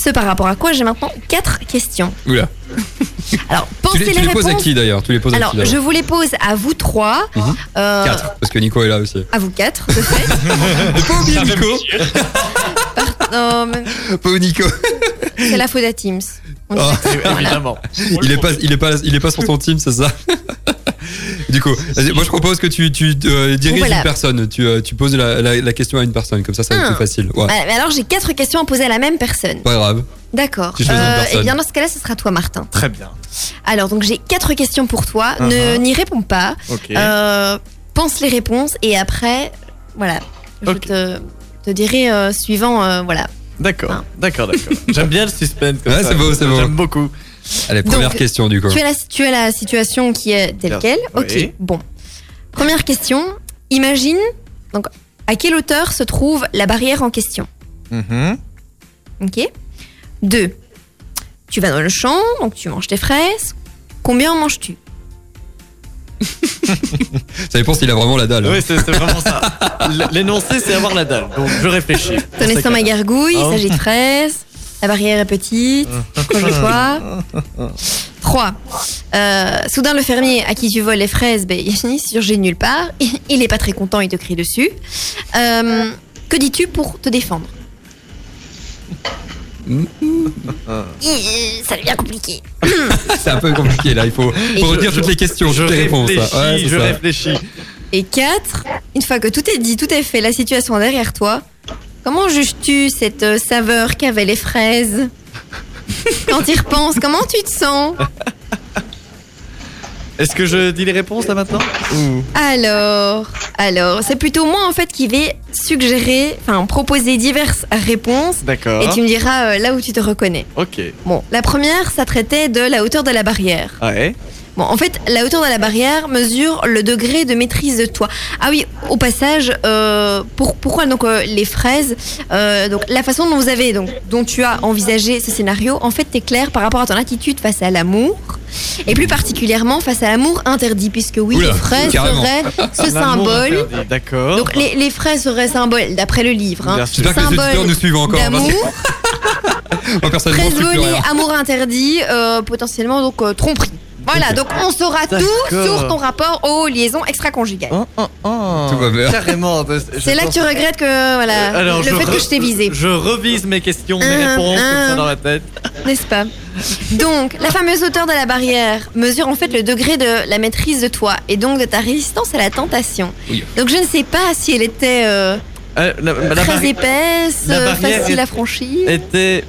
ce par rapport à quoi j'ai maintenant quatre questions. Oula. Alors, Tu pensez les, tu les les réponses. poses à qui d'ailleurs? Tu les poses Alors, à qui je vous les pose à vous trois. Euh, Quatre, parce que Nico est là aussi. À vous quatre, de fait. Pas oublier Nico. Non, mais Pas Nico. c'est la faute à Teams. Oh. Évidemment. Il est pas, il est pas, il est pas sur ton team, c'est ça? Du coup, moi je propose que tu, tu euh, diriges Voilà. une personne. Tu, euh, tu poses la, la- la question à une personne, comme ça, ça va être Ah. plus facile. Ouais. Voilà, mais alors, j'ai quatre questions à poser à la même personne. Pas grave. D'accord. Tu choisis une personne. et bien, dans ce cas-là, ce sera toi, Martin. Très bien. Alors, donc, j'ai quatre questions pour toi. Ne Uh-huh. N'y réponds pas. Euh, pense les réponses et après, voilà. Je te, te dirai euh, suivant, euh, voilà. D'accord, Ah. d'accord, d'accord. J'aime bien le suspense. comme Ouais, ça. c'est beau, c'est beau. J'aime beaucoup. Allez, première Donc, question du coup. Tu as, la, tu as la situation qui est telle quelle Ok, Oui. bon. Première question. Imagine, donc, à quelle hauteur se trouve la barrière en question? Mhm. Ok Deux. Tu vas dans le champ, donc tu manges tes fraises. Combien en manges-tu? Ça dépend s'il a vraiment la dalle. hein. Oui, c'est c'est vraiment ça. L- L'énoncé, c'est avoir la dalle. Donc, je réfléchis. Ton estomac cas-là. gargouille, il Oh. s'agit de fraises. La barrière est petite. Proche-toi. 3. soudain, le fermier à qui tu voles les fraises, ben, il surgit de nulle part. Il est pas très content, il te crie dessus. Euh, que dis-tu pour te défendre? Ça devient compliqué. C'est un peu compliqué là. Il faut, faut je- retenir toutes les questions, Je toutes les réponses. réfléchis, Ouais, je ça. réfléchis. Et 4. Une fois que tout est dit, tout est fait, la situation est derrière toi, comment juges-tu cette euh, saveur qu'avaient les fraises? Quand tu y repenses, comment tu te sens? Est-ce que je dis les réponses là maintenant? Ou- Alors, Alors, c'est plutôt moi en fait qui vais suggérer, enfin proposer diverses réponses. D'accord. Et tu me diras euh, là où tu te reconnais. Ok. Bon, la première, ça traitait de la hauteur de la barrière. Ouais. Bon, en fait, la hauteur de la barrière mesure le degré de maîtrise de toi. Ah oui, au passage, euh, pour, pourquoi donc euh, les fraises euh, Donc la façon dont vous avez, donc dont tu as envisagé ce scénario, en fait, t'es clair par rapport à ton attitude face à l'amour. Et plus particulièrement face à l'amour interdit, puisque oui, Oula, les fraises carrément. seraient ce symbole. D'accord. Donc les, les fraises seraient symbole, d'après le livre. Hein. J'espère que les auditeurs nous suivent encore. que- d'amour, Moi, personnellement, je fraise suis plus volée, rien. amour interdit, euh, potentiellement donc euh, tromperie. Voilà, donc on saura tout D'accord. sur ton rapport aux liaisons extra-conjugales. Oh, oh, oh. Tout va bien. Carrément. C'est là que tu regrettes que voilà Alors, le je fait re- que je t'ai visé, Je revise mes questions, mes Hum, réponses comme ça hum. dans la tête. n'est-ce pas? Donc, la fameuse hauteur de la barrière mesure en fait le degré de la maîtrise de toi et donc de ta résistance à la tentation. Oui. Donc, je ne sais pas si elle était euh, Euh, la, la très barri- épaisse, la euh, barrière facile est- à franchir. était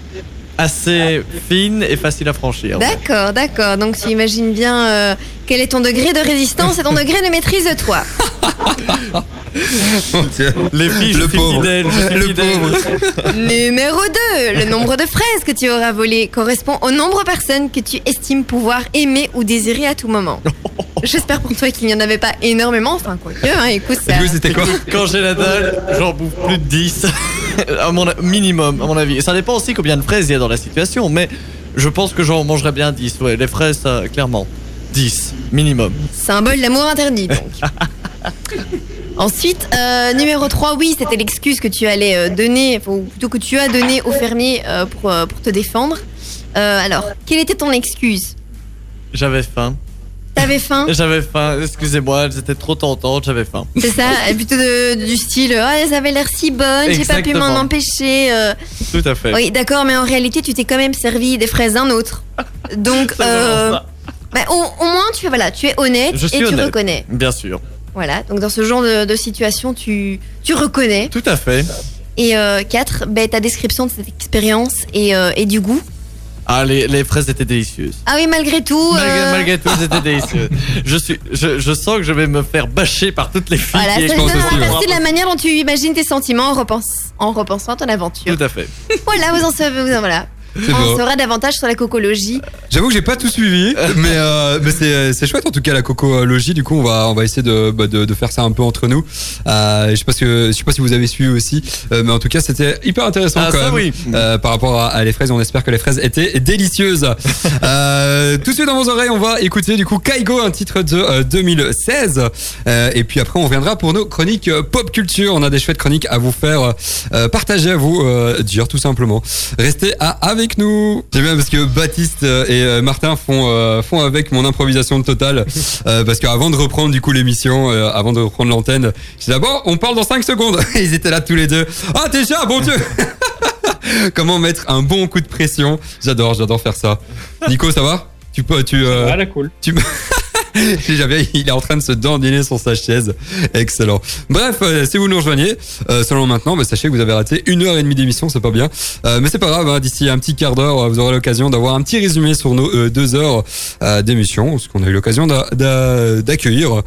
assez fine et facile à franchir. D'accord, d'accord. Donc, tu imagines bien euh, quel est ton degré de résistance et ton degré de maîtrise de toi. Mon Dieu. Les filles, je Le suis pauvre. fidèle, je suis Le fidèle. pauvre. Numéro 2, le nombre de fraises que tu auras volées correspond au nombre de personnes que tu estimes pouvoir aimer ou désirer à tout moment. J'espère pour toi qu'il n'y en avait pas énormément, enfin quoi que, hein, écoute Et ça. du coup, c'était quoi Quand j'ai la dalle, j'en bouffe plus de 10. à mon minimum, à mon avis. Et ça dépend aussi combien de fraises il y a dans la situation, mais je pense que j'en mangerais bien 10. Ouais, les fraises, ça, clairement. 10, minimum. Symbole d'amour interdit donc. Ensuite, euh, numéro 3, oui, c'était l'excuse que tu allais euh, donner, ou plutôt que tu as donné au fermier euh, pour, pour te défendre. Alors, quelle était ton excuse? J'avais faim. T'avais faim J'avais faim, excusez-moi, c'était trop tentante, j'avais faim. C'est ça, et plutôt de- du style, ah, elles avaient l'air si bonnes, j'ai pas pu m'en empêcher. euh. Tout à fait. Oui, d'accord, mais en réalité, tu t'es quand même servi des fraises d'un autre. Donc, euh, bah, au, au moins, tu, voilà, tu es honnête Je et tu honnête. reconnais. Bien sûr. Voilà, donc dans ce genre de, de situation, tu, tu reconnais. Tout à fait. Et 4, bah, ta description de cette expérience et, euh, et du goût. Ah, les, les fraises étaient délicieuses. Ah oui, malgré tout. Malgré, euh, malgré tout, elles étaient délicieuses. Je, suis, je, je sens que je vais me faire bâcher par toutes les filles. Voilà, qui ça c'est c'est la manière dont tu imagines tes sentiments en, repense- en repensant à ton aventure. Tout à fait. Voilà, vous en savez, vous en voilà. On beau. saura davantage sur la cocologie. J'avoue que j'ai pas tout suivi, mais, euh, mais c'est, chouette en tout cas la cocologie. Du coup, on va on va essayer de, bah, de, de faire ça un peu entre nous. Euh, je sais pas si je sais pas si vous avez suivi aussi, euh, mais en tout cas c'était hyper intéressant Ah, quand ça, même. oui. Euh, par rapport à, à les fraises, on espère que les fraises étaient délicieuses. euh, tout de suite dans vos oreilles, on va écouter du coup Kaigo, un titre de euh, 2016. Euh, et puis après, on reviendra pour nos chroniques pop culture. On a des chouettes chroniques à vous faire euh, partager, à vous euh, dire tout simplement. Restez à, avec nous. J'aime bien parce que Baptiste euh, et euh, Martin font euh, font avec mon improvisation de total. Euh, parce qu'avant de reprendre du coup l'émission, euh, avant de reprendre l'antenne, j'ai dit d'abord on parle dans 5 secondes. Ils étaient là tous les deux. Ah déjà, bon Dieu. Comment mettre un bon coup de pression J'adore, j'adore faire ça. Nico, ça va? Tu peux, tu. euh, Voilà, cool. tu J'avais- il est en train de se dandiner sur sa chaise. Excellent. Bref, euh, si vous nous rejoignez, euh, seulement maintenant, bah, sachez que vous avez raté une heure et demie d'émission, c'est pas bien. Euh, mais c'est pas grave, hein, d'ici un petit quart d'heure, euh, vous aurez l'occasion d'avoir un petit résumé sur nos deux heures d'émission, ce qu'on a eu l'occasion d'a- d'a- d'accueillir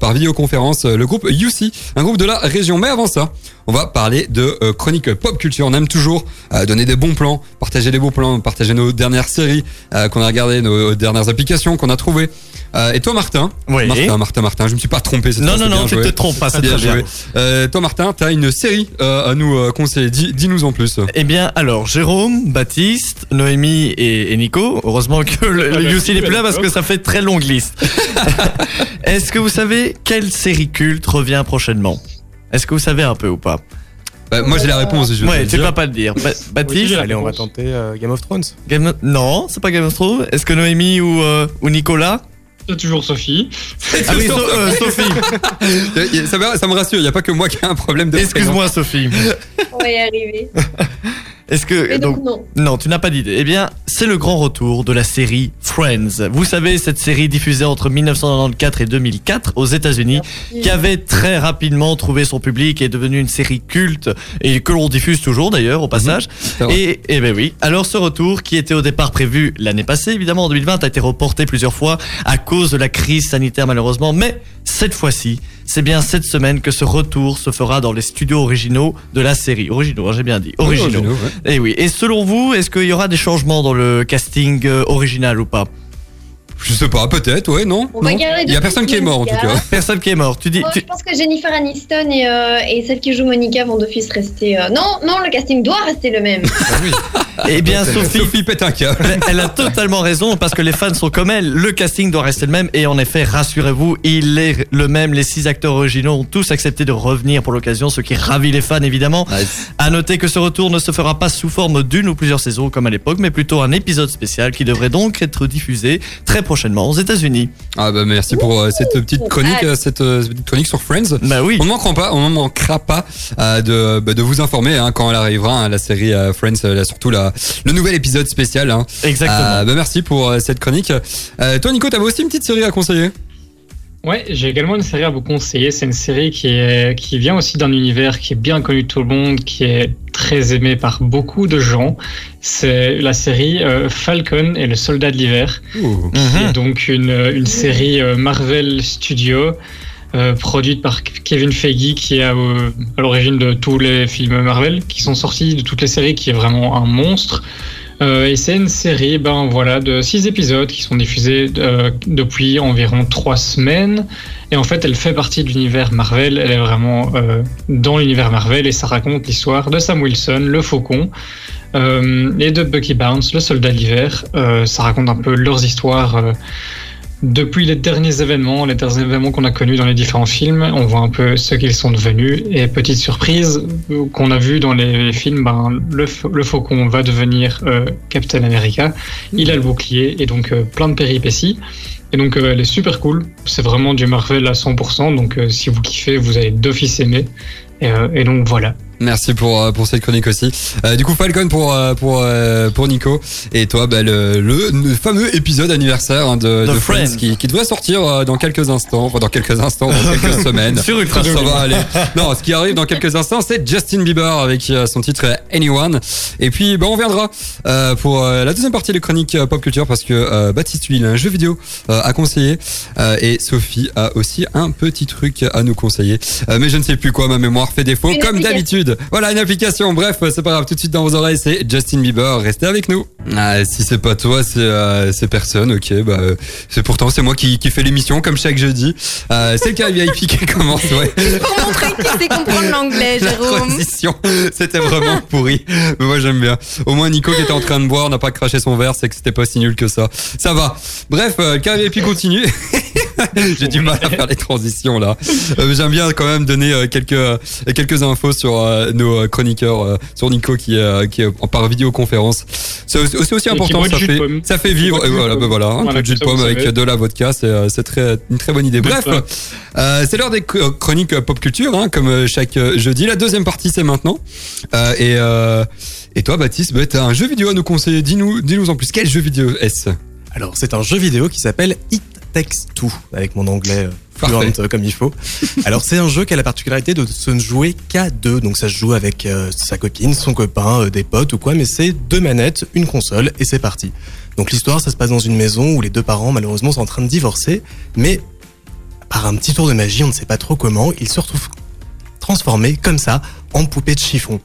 par vidéoconférence le groupe UC, un groupe de la région. Mais avant ça, on va parler de chronique pop culture. On aime toujours donner des bons plans, partager des bons plans, partager nos dernières séries qu'on a regardées, nos dernières applications qu'on a trouvées. Toi, Martin Oui. Martin, Martin, Martin, je me suis pas trompé. cette Non, fois, non, non, tu te trompes pas, c'est Bien très bien. joué. Euh, toi, Martin, t'as une série euh, à nous euh, conseiller. Dis- Dis-nous en plus. Eh bien, alors, Jérôme, Baptiste, Noémie et, et Nico, heureusement que le, le Yussi n'est plus là parce que ça fait très longue liste. Est-ce que vous savez quelle série culte revient prochainement? Est-ce que vous savez un peu ou pas? Bah, moi, j'ai la réponse. Je Ouais, tu vas pas le dire. Ba- Baptiste Allez, on va tenter euh, Game of Thrones. Game- Non, c'est pas Game of Thrones. Est-ce que Noémie ou, euh, ou Nicolas? C'est toujours Sophie. Ah oui, So- euh, Sophie. ça, me, ça me rassure, il n'y a pas que moi qui ai un problème de Excuse-moi, Sophie. On va y arriver. Est-ce que donc, non. Non, tu n'as pas d'idée. Eh bien, c'est le grand retour de la série Friends. Vous savez, cette série diffusée entre 1994 et 2004 aux États-Unis, qui avait très rapidement trouvé son public et est devenue une série culte et que l'on diffuse toujours d'ailleurs au passage. c'est vrai. Et, et ben oui. Alors ce retour, qui était au départ prévu l'année passée, évidemment en 2020, a été reporté plusieurs fois à cause de la crise sanitaire malheureusement. Mais cette fois-ci, c'est bien cette semaine que ce retour se fera dans les studios originaux de la série. Originaux, hein, j'ai bien dit. Originaux. originaux, ouais. Et oui. Et selon vous, est-ce qu'il y aura des changements dans le casting euh, original ou pas? Je sais pas, peut-être, ouais, non Il y a personne qui est mort en tout cas. Personne qui est mort. Tu dis. Tu- Je pense que Jennifer Aniston et, euh, et celle qui joue Monica vont d'office rester. euh, Non, non, le casting doit rester le même. Eh bien, Sophie. Sophie pète un câble. Elle- a totalement raison parce que les fans sont comme elle. Le casting doit rester le même et en effet, rassurez-vous, il est le même. Les six acteurs originaux ont tous accepté de revenir pour l'occasion, ce qui ravit les fans évidemment. À noter que ce retour ne se fera pas sous forme d'une ou plusieurs saisons comme à l'époque, mais plutôt un épisode spécial qui devrait donc être diffusé très prochainement aux États-Unis. Ah bah merci pour euh, cette petite chronique, euh, cette euh, chronique sur Friends. Bah oui. On ne manquera pas, on ne manquera pas de, bah, de vous informer hein, quand elle arrivera hein, la série Friends, là, surtout la, le nouvel épisode spécial. Hein. Exactement. Euh, bah, merci pour euh, cette chronique. Euh, toi Nico, t'avais aussi une petite série à conseiller? Ouais, j'ai également une série à vous conseiller. C'est une série qui, est, qui vient aussi d'un univers qui est bien connu de tout le monde, qui est très aimé par beaucoup de gens. C'est la série euh, Falcon et le soldat de l'hiver, qui Mhm. est donc une, une série euh, Marvel Studios. Euh, produite par Kevin Feige qui est à, euh, à l'origine de tous les films Marvel qui sont sortis de toutes les séries qui est vraiment un monstre euh, et c'est une série ben, voilà, de six épisodes qui sont diffusés depuis environ trois semaines. Et en fait, elle fait partie de l'univers Marvel. Elle est vraiment dans l'univers Marvel et ça raconte l'histoire de Sam Wilson, le faucon, et de Bucky Barnes, le soldat d'hiver. Ça raconte un peu leurs histoires. Depuis les derniers événements, les derniers événements qu'on a connus dans les différents films, on voit un peu ce qu'ils sont devenus. Et petite surprise qu'on a vu dans les films, ben, le, fa- le faucon va devenir euh, Captain America. Il a le bouclier et donc euh, plein de péripéties. Et donc euh, elle est super cool. C'est vraiment du Marvel à 100%. Donc si vous kiffez, vous allez d'office aimer. Et donc voilà. Merci pour euh, pour cette chronique aussi. Euh, du coup Falcon pour euh, pour euh, pour Nico et toi bah, le, le, le fameux épisode anniversaire hein, de, The de Friends, Friends. qui, qui devrait sortir dans quelques instants, enfin dans quelques instants, dans quelques semaines. Sur Ultra ça va aller. Non, ce qui arrive dans quelques instants, c'est Justin Bieber avec son titre Anyone. Et puis bah on reviendra euh, pour la deuxième partie de chronique euh, pop culture parce que euh, Baptiste lui il a un jeu vidéo euh, à conseiller euh, et Sophie a aussi un petit truc à nous conseiller. Euh, mais je ne sais plus quoi, ma mémoire fait défaut Une comme application. Voilà une application. Bref, c'est pas grave. Tout de suite dans vos oreilles, c'est Justin Bieber. Restez avec nous. Ah, si c'est pas toi, c'est euh, c'est personne. Ok, bah euh, c'est pourtant c'est moi qui qui fait l'émission comme chaque jeudi. Euh, c'est le cas VIP qui commence. Ouais. Pour montrer que tu sais comprendre l'anglais, La Jérôme. c'était vraiment pourri. Mais moi j'aime bien. Au moins Nico qui était en train de boire n'a pas craché son verre, c'est que c'était pas si nul que ça. Ça va. Bref, euh, le cas VIP continue. J'ai du mal à faire les transitions là. Euh, J'aime bien quand même donner euh, quelques euh, quelques infos sur euh, nos chroniqueurs, euh, sur Nico qui euh, qui est en- par vidéoconférence. C'est aussi, qui important. Ça fait ça fait Qui vivre. voilà, ben voilà, un Voilà, peu de jus de ça, pomme avec de la vodka, c'est c'est très une très bonne idée. Bref. Euh, c'est l'heure des chr- chroniques pop culture, hein, comme chaque jeudi. La deuxième partie, c'est maintenant. Euh, et, euh, et toi, Baptiste, bah, t'as un jeu vidéo à nous conseiller. Dis-nous, dis-nous en plus. Quel jeu vidéo est-ce? Alors, c'est un jeu vidéo qui s'appelle It Takes Two, avec mon anglais euh, fluent euh, comme il faut. Alors, c'est un jeu qui a la particularité de se ne jouer qu'à deux. Donc, ça se joue avec euh, sa copine, son copain, euh, des potes ou quoi, mais c'est deux manettes, une console, et c'est parti. Donc, l'histoire, ça se passe dans une maison où les deux parents, malheureusement, sont en train de divorcer, mais par un petit tour de magie, on ne sait pas trop comment, ils se retrouvent transformés comme ça en poupées de chiffon.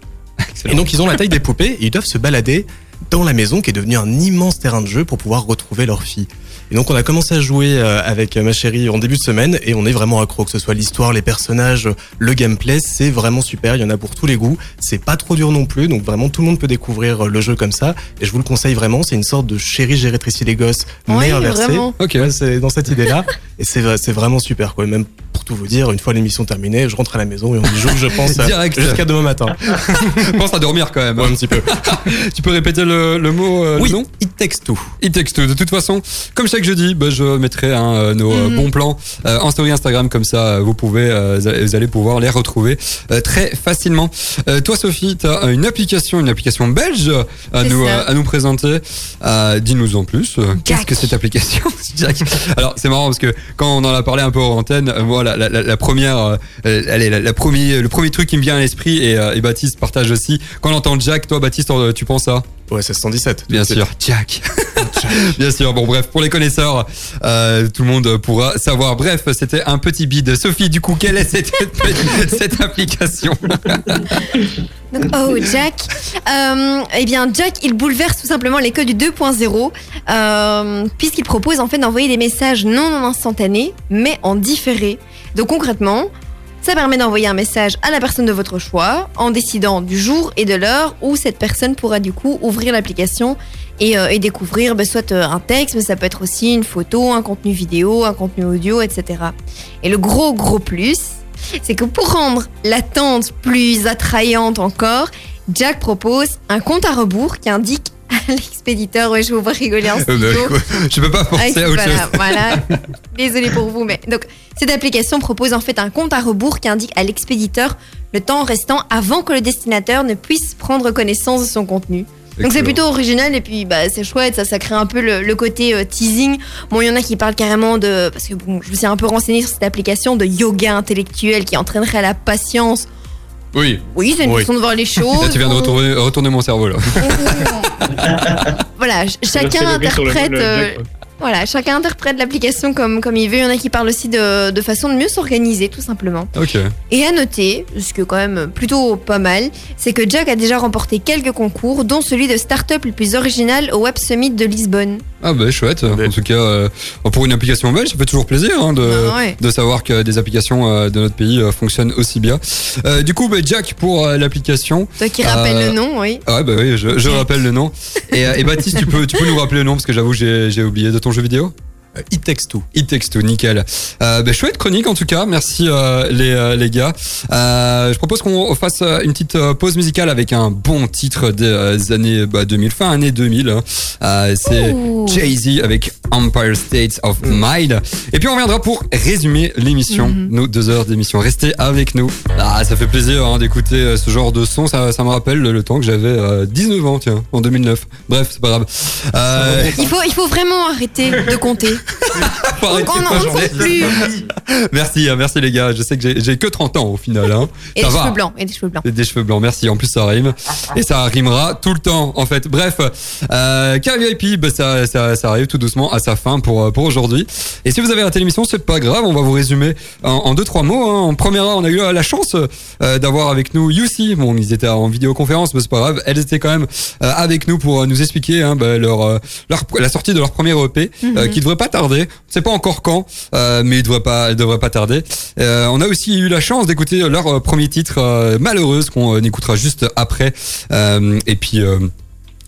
Et donc ils ont la taille des poupées et ils doivent se balader dans la maison qui est devenue un immense terrain de jeu pour pouvoir retrouver leur fille. Et donc on a commencé à jouer euh, avec ma chérie en début de semaine et on est vraiment accro, que ce soit l'histoire, les personnages, le gameplay, c'est vraiment super, il y en a pour tous les goûts, c'est pas trop dur non plus, donc vraiment tout le monde peut découvrir euh, le jeu comme ça et je vous le conseille vraiment, c'est une sorte de chérie j'ai rétréci les gosses Oui, mais inversé. vraiment. Ok. Ouais, c'est dans cette idée-là et c'est c'est vraiment super quoi, Et même pour tout vous dire, une fois l'émission terminée, je rentre à la maison et on y joue, je pense, euh, Direct. jusqu'à demain matin. Pense à dormir quand même. Ouais, un petit peu. tu peux répéter le, le mot, euh, Oui, le nom? It Takes Two. It Takes Two. De toute façon, comme chaque jeudi, bah, je mettrai hein, euh, nos euh, Mhm. bons plans euh, en story Instagram, comme ça vous pouvez, euh, vous allez- pouvoir les retrouver euh, très facilement. Euh, toi, Sophie, tu as une application, une application belge à nous à nous présenter. Euh, Dis-nous en plus. euh, Qu'est-ce que cette application Jack? Alors c'est marrant parce que quand on en a parlé un peu en antenne, euh, moi la, la, la- la première, allez, la, la premier, le premier truc qui me vient à l'esprit et, euh, et Baptiste partage aussi. Quand on entend Jack, toi Baptiste, tu penses à? Ouais, c'est 117. Bien sûr, Jack. Bien sûr. Bon, bref, pour les connaisseurs, euh, tout le monde pourra savoir. Bref, c'était un petit bide. Sophie, du coup, quelle est cette, application? Oh, Jack. Euh, eh bien, Jack, il bouleverse tout simplement les codes du 2.0, euh, puisqu'il propose en fait d'envoyer des messages non en instantané, mais en différé. Donc, concrètement, ça permet d'envoyer un message à la personne de votre choix, en décidant du jour et de l'heure où cette personne pourra du coup ouvrir l'application et, euh, et découvrir bah, soit euh, un texte, mais ça peut être aussi une photo, un contenu vidéo, un contenu audio, etc. Et le gros gros plus, c'est que pour rendre l'attente plus attrayante encore, Jack propose un compte à rebours qui indique à l'expéditeur, ouais, je vais vous voir rigoler en Euh, studio. bah, Je peux pas penser Ah, à autre voilà, chose. voilà. Désolée pour vous, mais donc cette application propose en fait un compte à rebours qui indique à l'expéditeur le temps restant avant que le destinataire ne puisse prendre connaissance de son contenu. Donc c'est plutôt original et puis bah, c'est chouette, ça, ça crée un peu le, le côté euh, teasing. Bon, il y en a qui parlent carrément de... Parce que bon, je me suis un peu renseignée sur cette application de yoga intellectuel qui entraînerait à la patience. Oui. Oui, c'est une Oui. façon de voir les choses. Là, tu viens de retourner, retourner mon cerveau là. voilà, ch- chacun le- interprète. le euh. Voilà, chacun interprète l'application comme, comme il veut. Il y en a qui parlent aussi de, de façon de mieux s'organiser, tout simplement. Ok. Et à noter, ce qui est quand même plutôt pas mal, c'est que Jack a déjà remporté quelques concours, dont celui de start-up le plus original au Web Summit de Lisbonne. Ah bah chouette. En tout cas, euh, pour une application belge, ça fait toujours plaisir hein, de, Ah ouais. de savoir que des applications euh, de notre pays euh, fonctionnent aussi bien. Euh, du coup, bah, Jack pour euh, l'application. Toi qui rappelles Euh, le nom, oui. Ah ouais, bah oui, je, je rappelle le nom. Et, et Baptiste, tu peux, tu peux nous rappeler le nom parce que j'avoue, j'ai j'ai oublié de ton jeu vidéo. It Takes Two. It Takes Two, nickel. Euh, bah, chouette chronique en tout cas, merci euh, les, euh, les gars. Euh, je propose qu'on fasse euh, une petite euh, pause musicale avec un bon titre des euh, années bah, 2000, fin année 2000. hein. Euh, C'est. Jay-Z avec Empire States of Mind. Et puis on reviendra pour résumer l'émission, Mhm. nos deux heures d'émission. Restez avec nous. Ah, ça fait plaisir hein, d'écouter euh, ce genre de son. Ça, ça me rappelle le, le temps que j'avais euh, 19 ans, tiens, en 2009. Bref, c'est pas grave. Euh, Il faut, il faut vraiment arrêter de compter. on de en pas on chanter. compte plus. Merci, hein, merci les gars. Je sais que j'ai- que 30 ans au final. Hein. Et ça des va. cheveux blancs. Et des cheveux blancs. Et des cheveux blancs, merci. En plus, ça rime. Et ça rimera tout le temps, en fait. Bref, euh, KVIP, bah, ça, ça, ça arrive tout doucement à sa fin pour, euh, pour aujourd'hui. Et si vous avez raté l'émission, c'est pas grave. On va vous résumer en, en deux, trois mots. Hein. En première heure, on a eu la chance euh, d'avoir avec nous Yusi. Bon, ils étaient en vidéoconférence, mais c'est pas grave. Elles étaient quand même euh, avec nous pour euh, nous expliquer hein, bah, leur, euh, leur, la sortie de leur premier EP, euh, Mhm. qui devrait pas tarder. On sait pas encore quand, euh, mais il devrait pas, il devrait pas tarder. Euh, on a aussi eu la chance d'écouter leur euh, premier titre, Malheureuse, qu'on écoutera juste après. Et puis.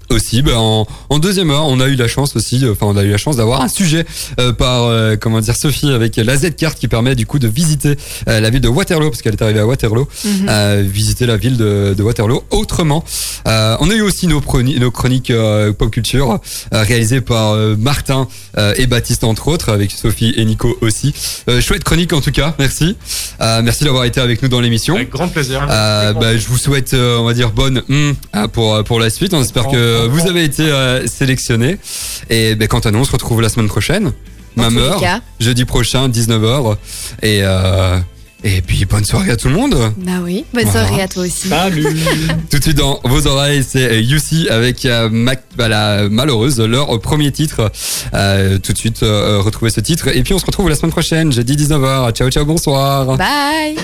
Aussi, ben, en, en deuxième heure, on a eu la chance aussi, euh, enfin on a eu la chance d'avoir un sujet euh, par euh, comment dire Sophie avec la Z carte qui permet du coup de visiter euh, la ville de Waterloo parce qu'elle est arrivée à Waterloo, euh, visiter la ville de, de Waterloo autrement. Euh, on a eu aussi nos, nos chroniques euh, pop culture euh, réalisées par euh, Martin euh, et Baptiste entre autres, avec Sophie et Nico aussi. Euh, chouette chronique en tout cas, merci. Euh, merci d'avoir été avec nous dans l'émission. Avec grand plaisir. Euh, bah, je vous souhaite, euh, on va dire, bonne hein, pour, pour la suite. On espère que vous avez été euh, sélectionnés. Et ben, quant à nous, on se retrouve la semaine prochaine. Même tous les heure, cas. jeudi prochain, 19h. Et, euh, et puis, bonne soirée à tout le monde. Bah oui. Bonne Voilà. soirée à toi aussi. Tout de suite dans vos oreilles, c'est avec euh, Mac, bah, la malheureuse, leur premier titre. Euh, tout de suite, euh, retrouvez ce titre. Et puis, on se retrouve la semaine prochaine, jeudi 19h. Ciao, ciao, bonsoir. Bye.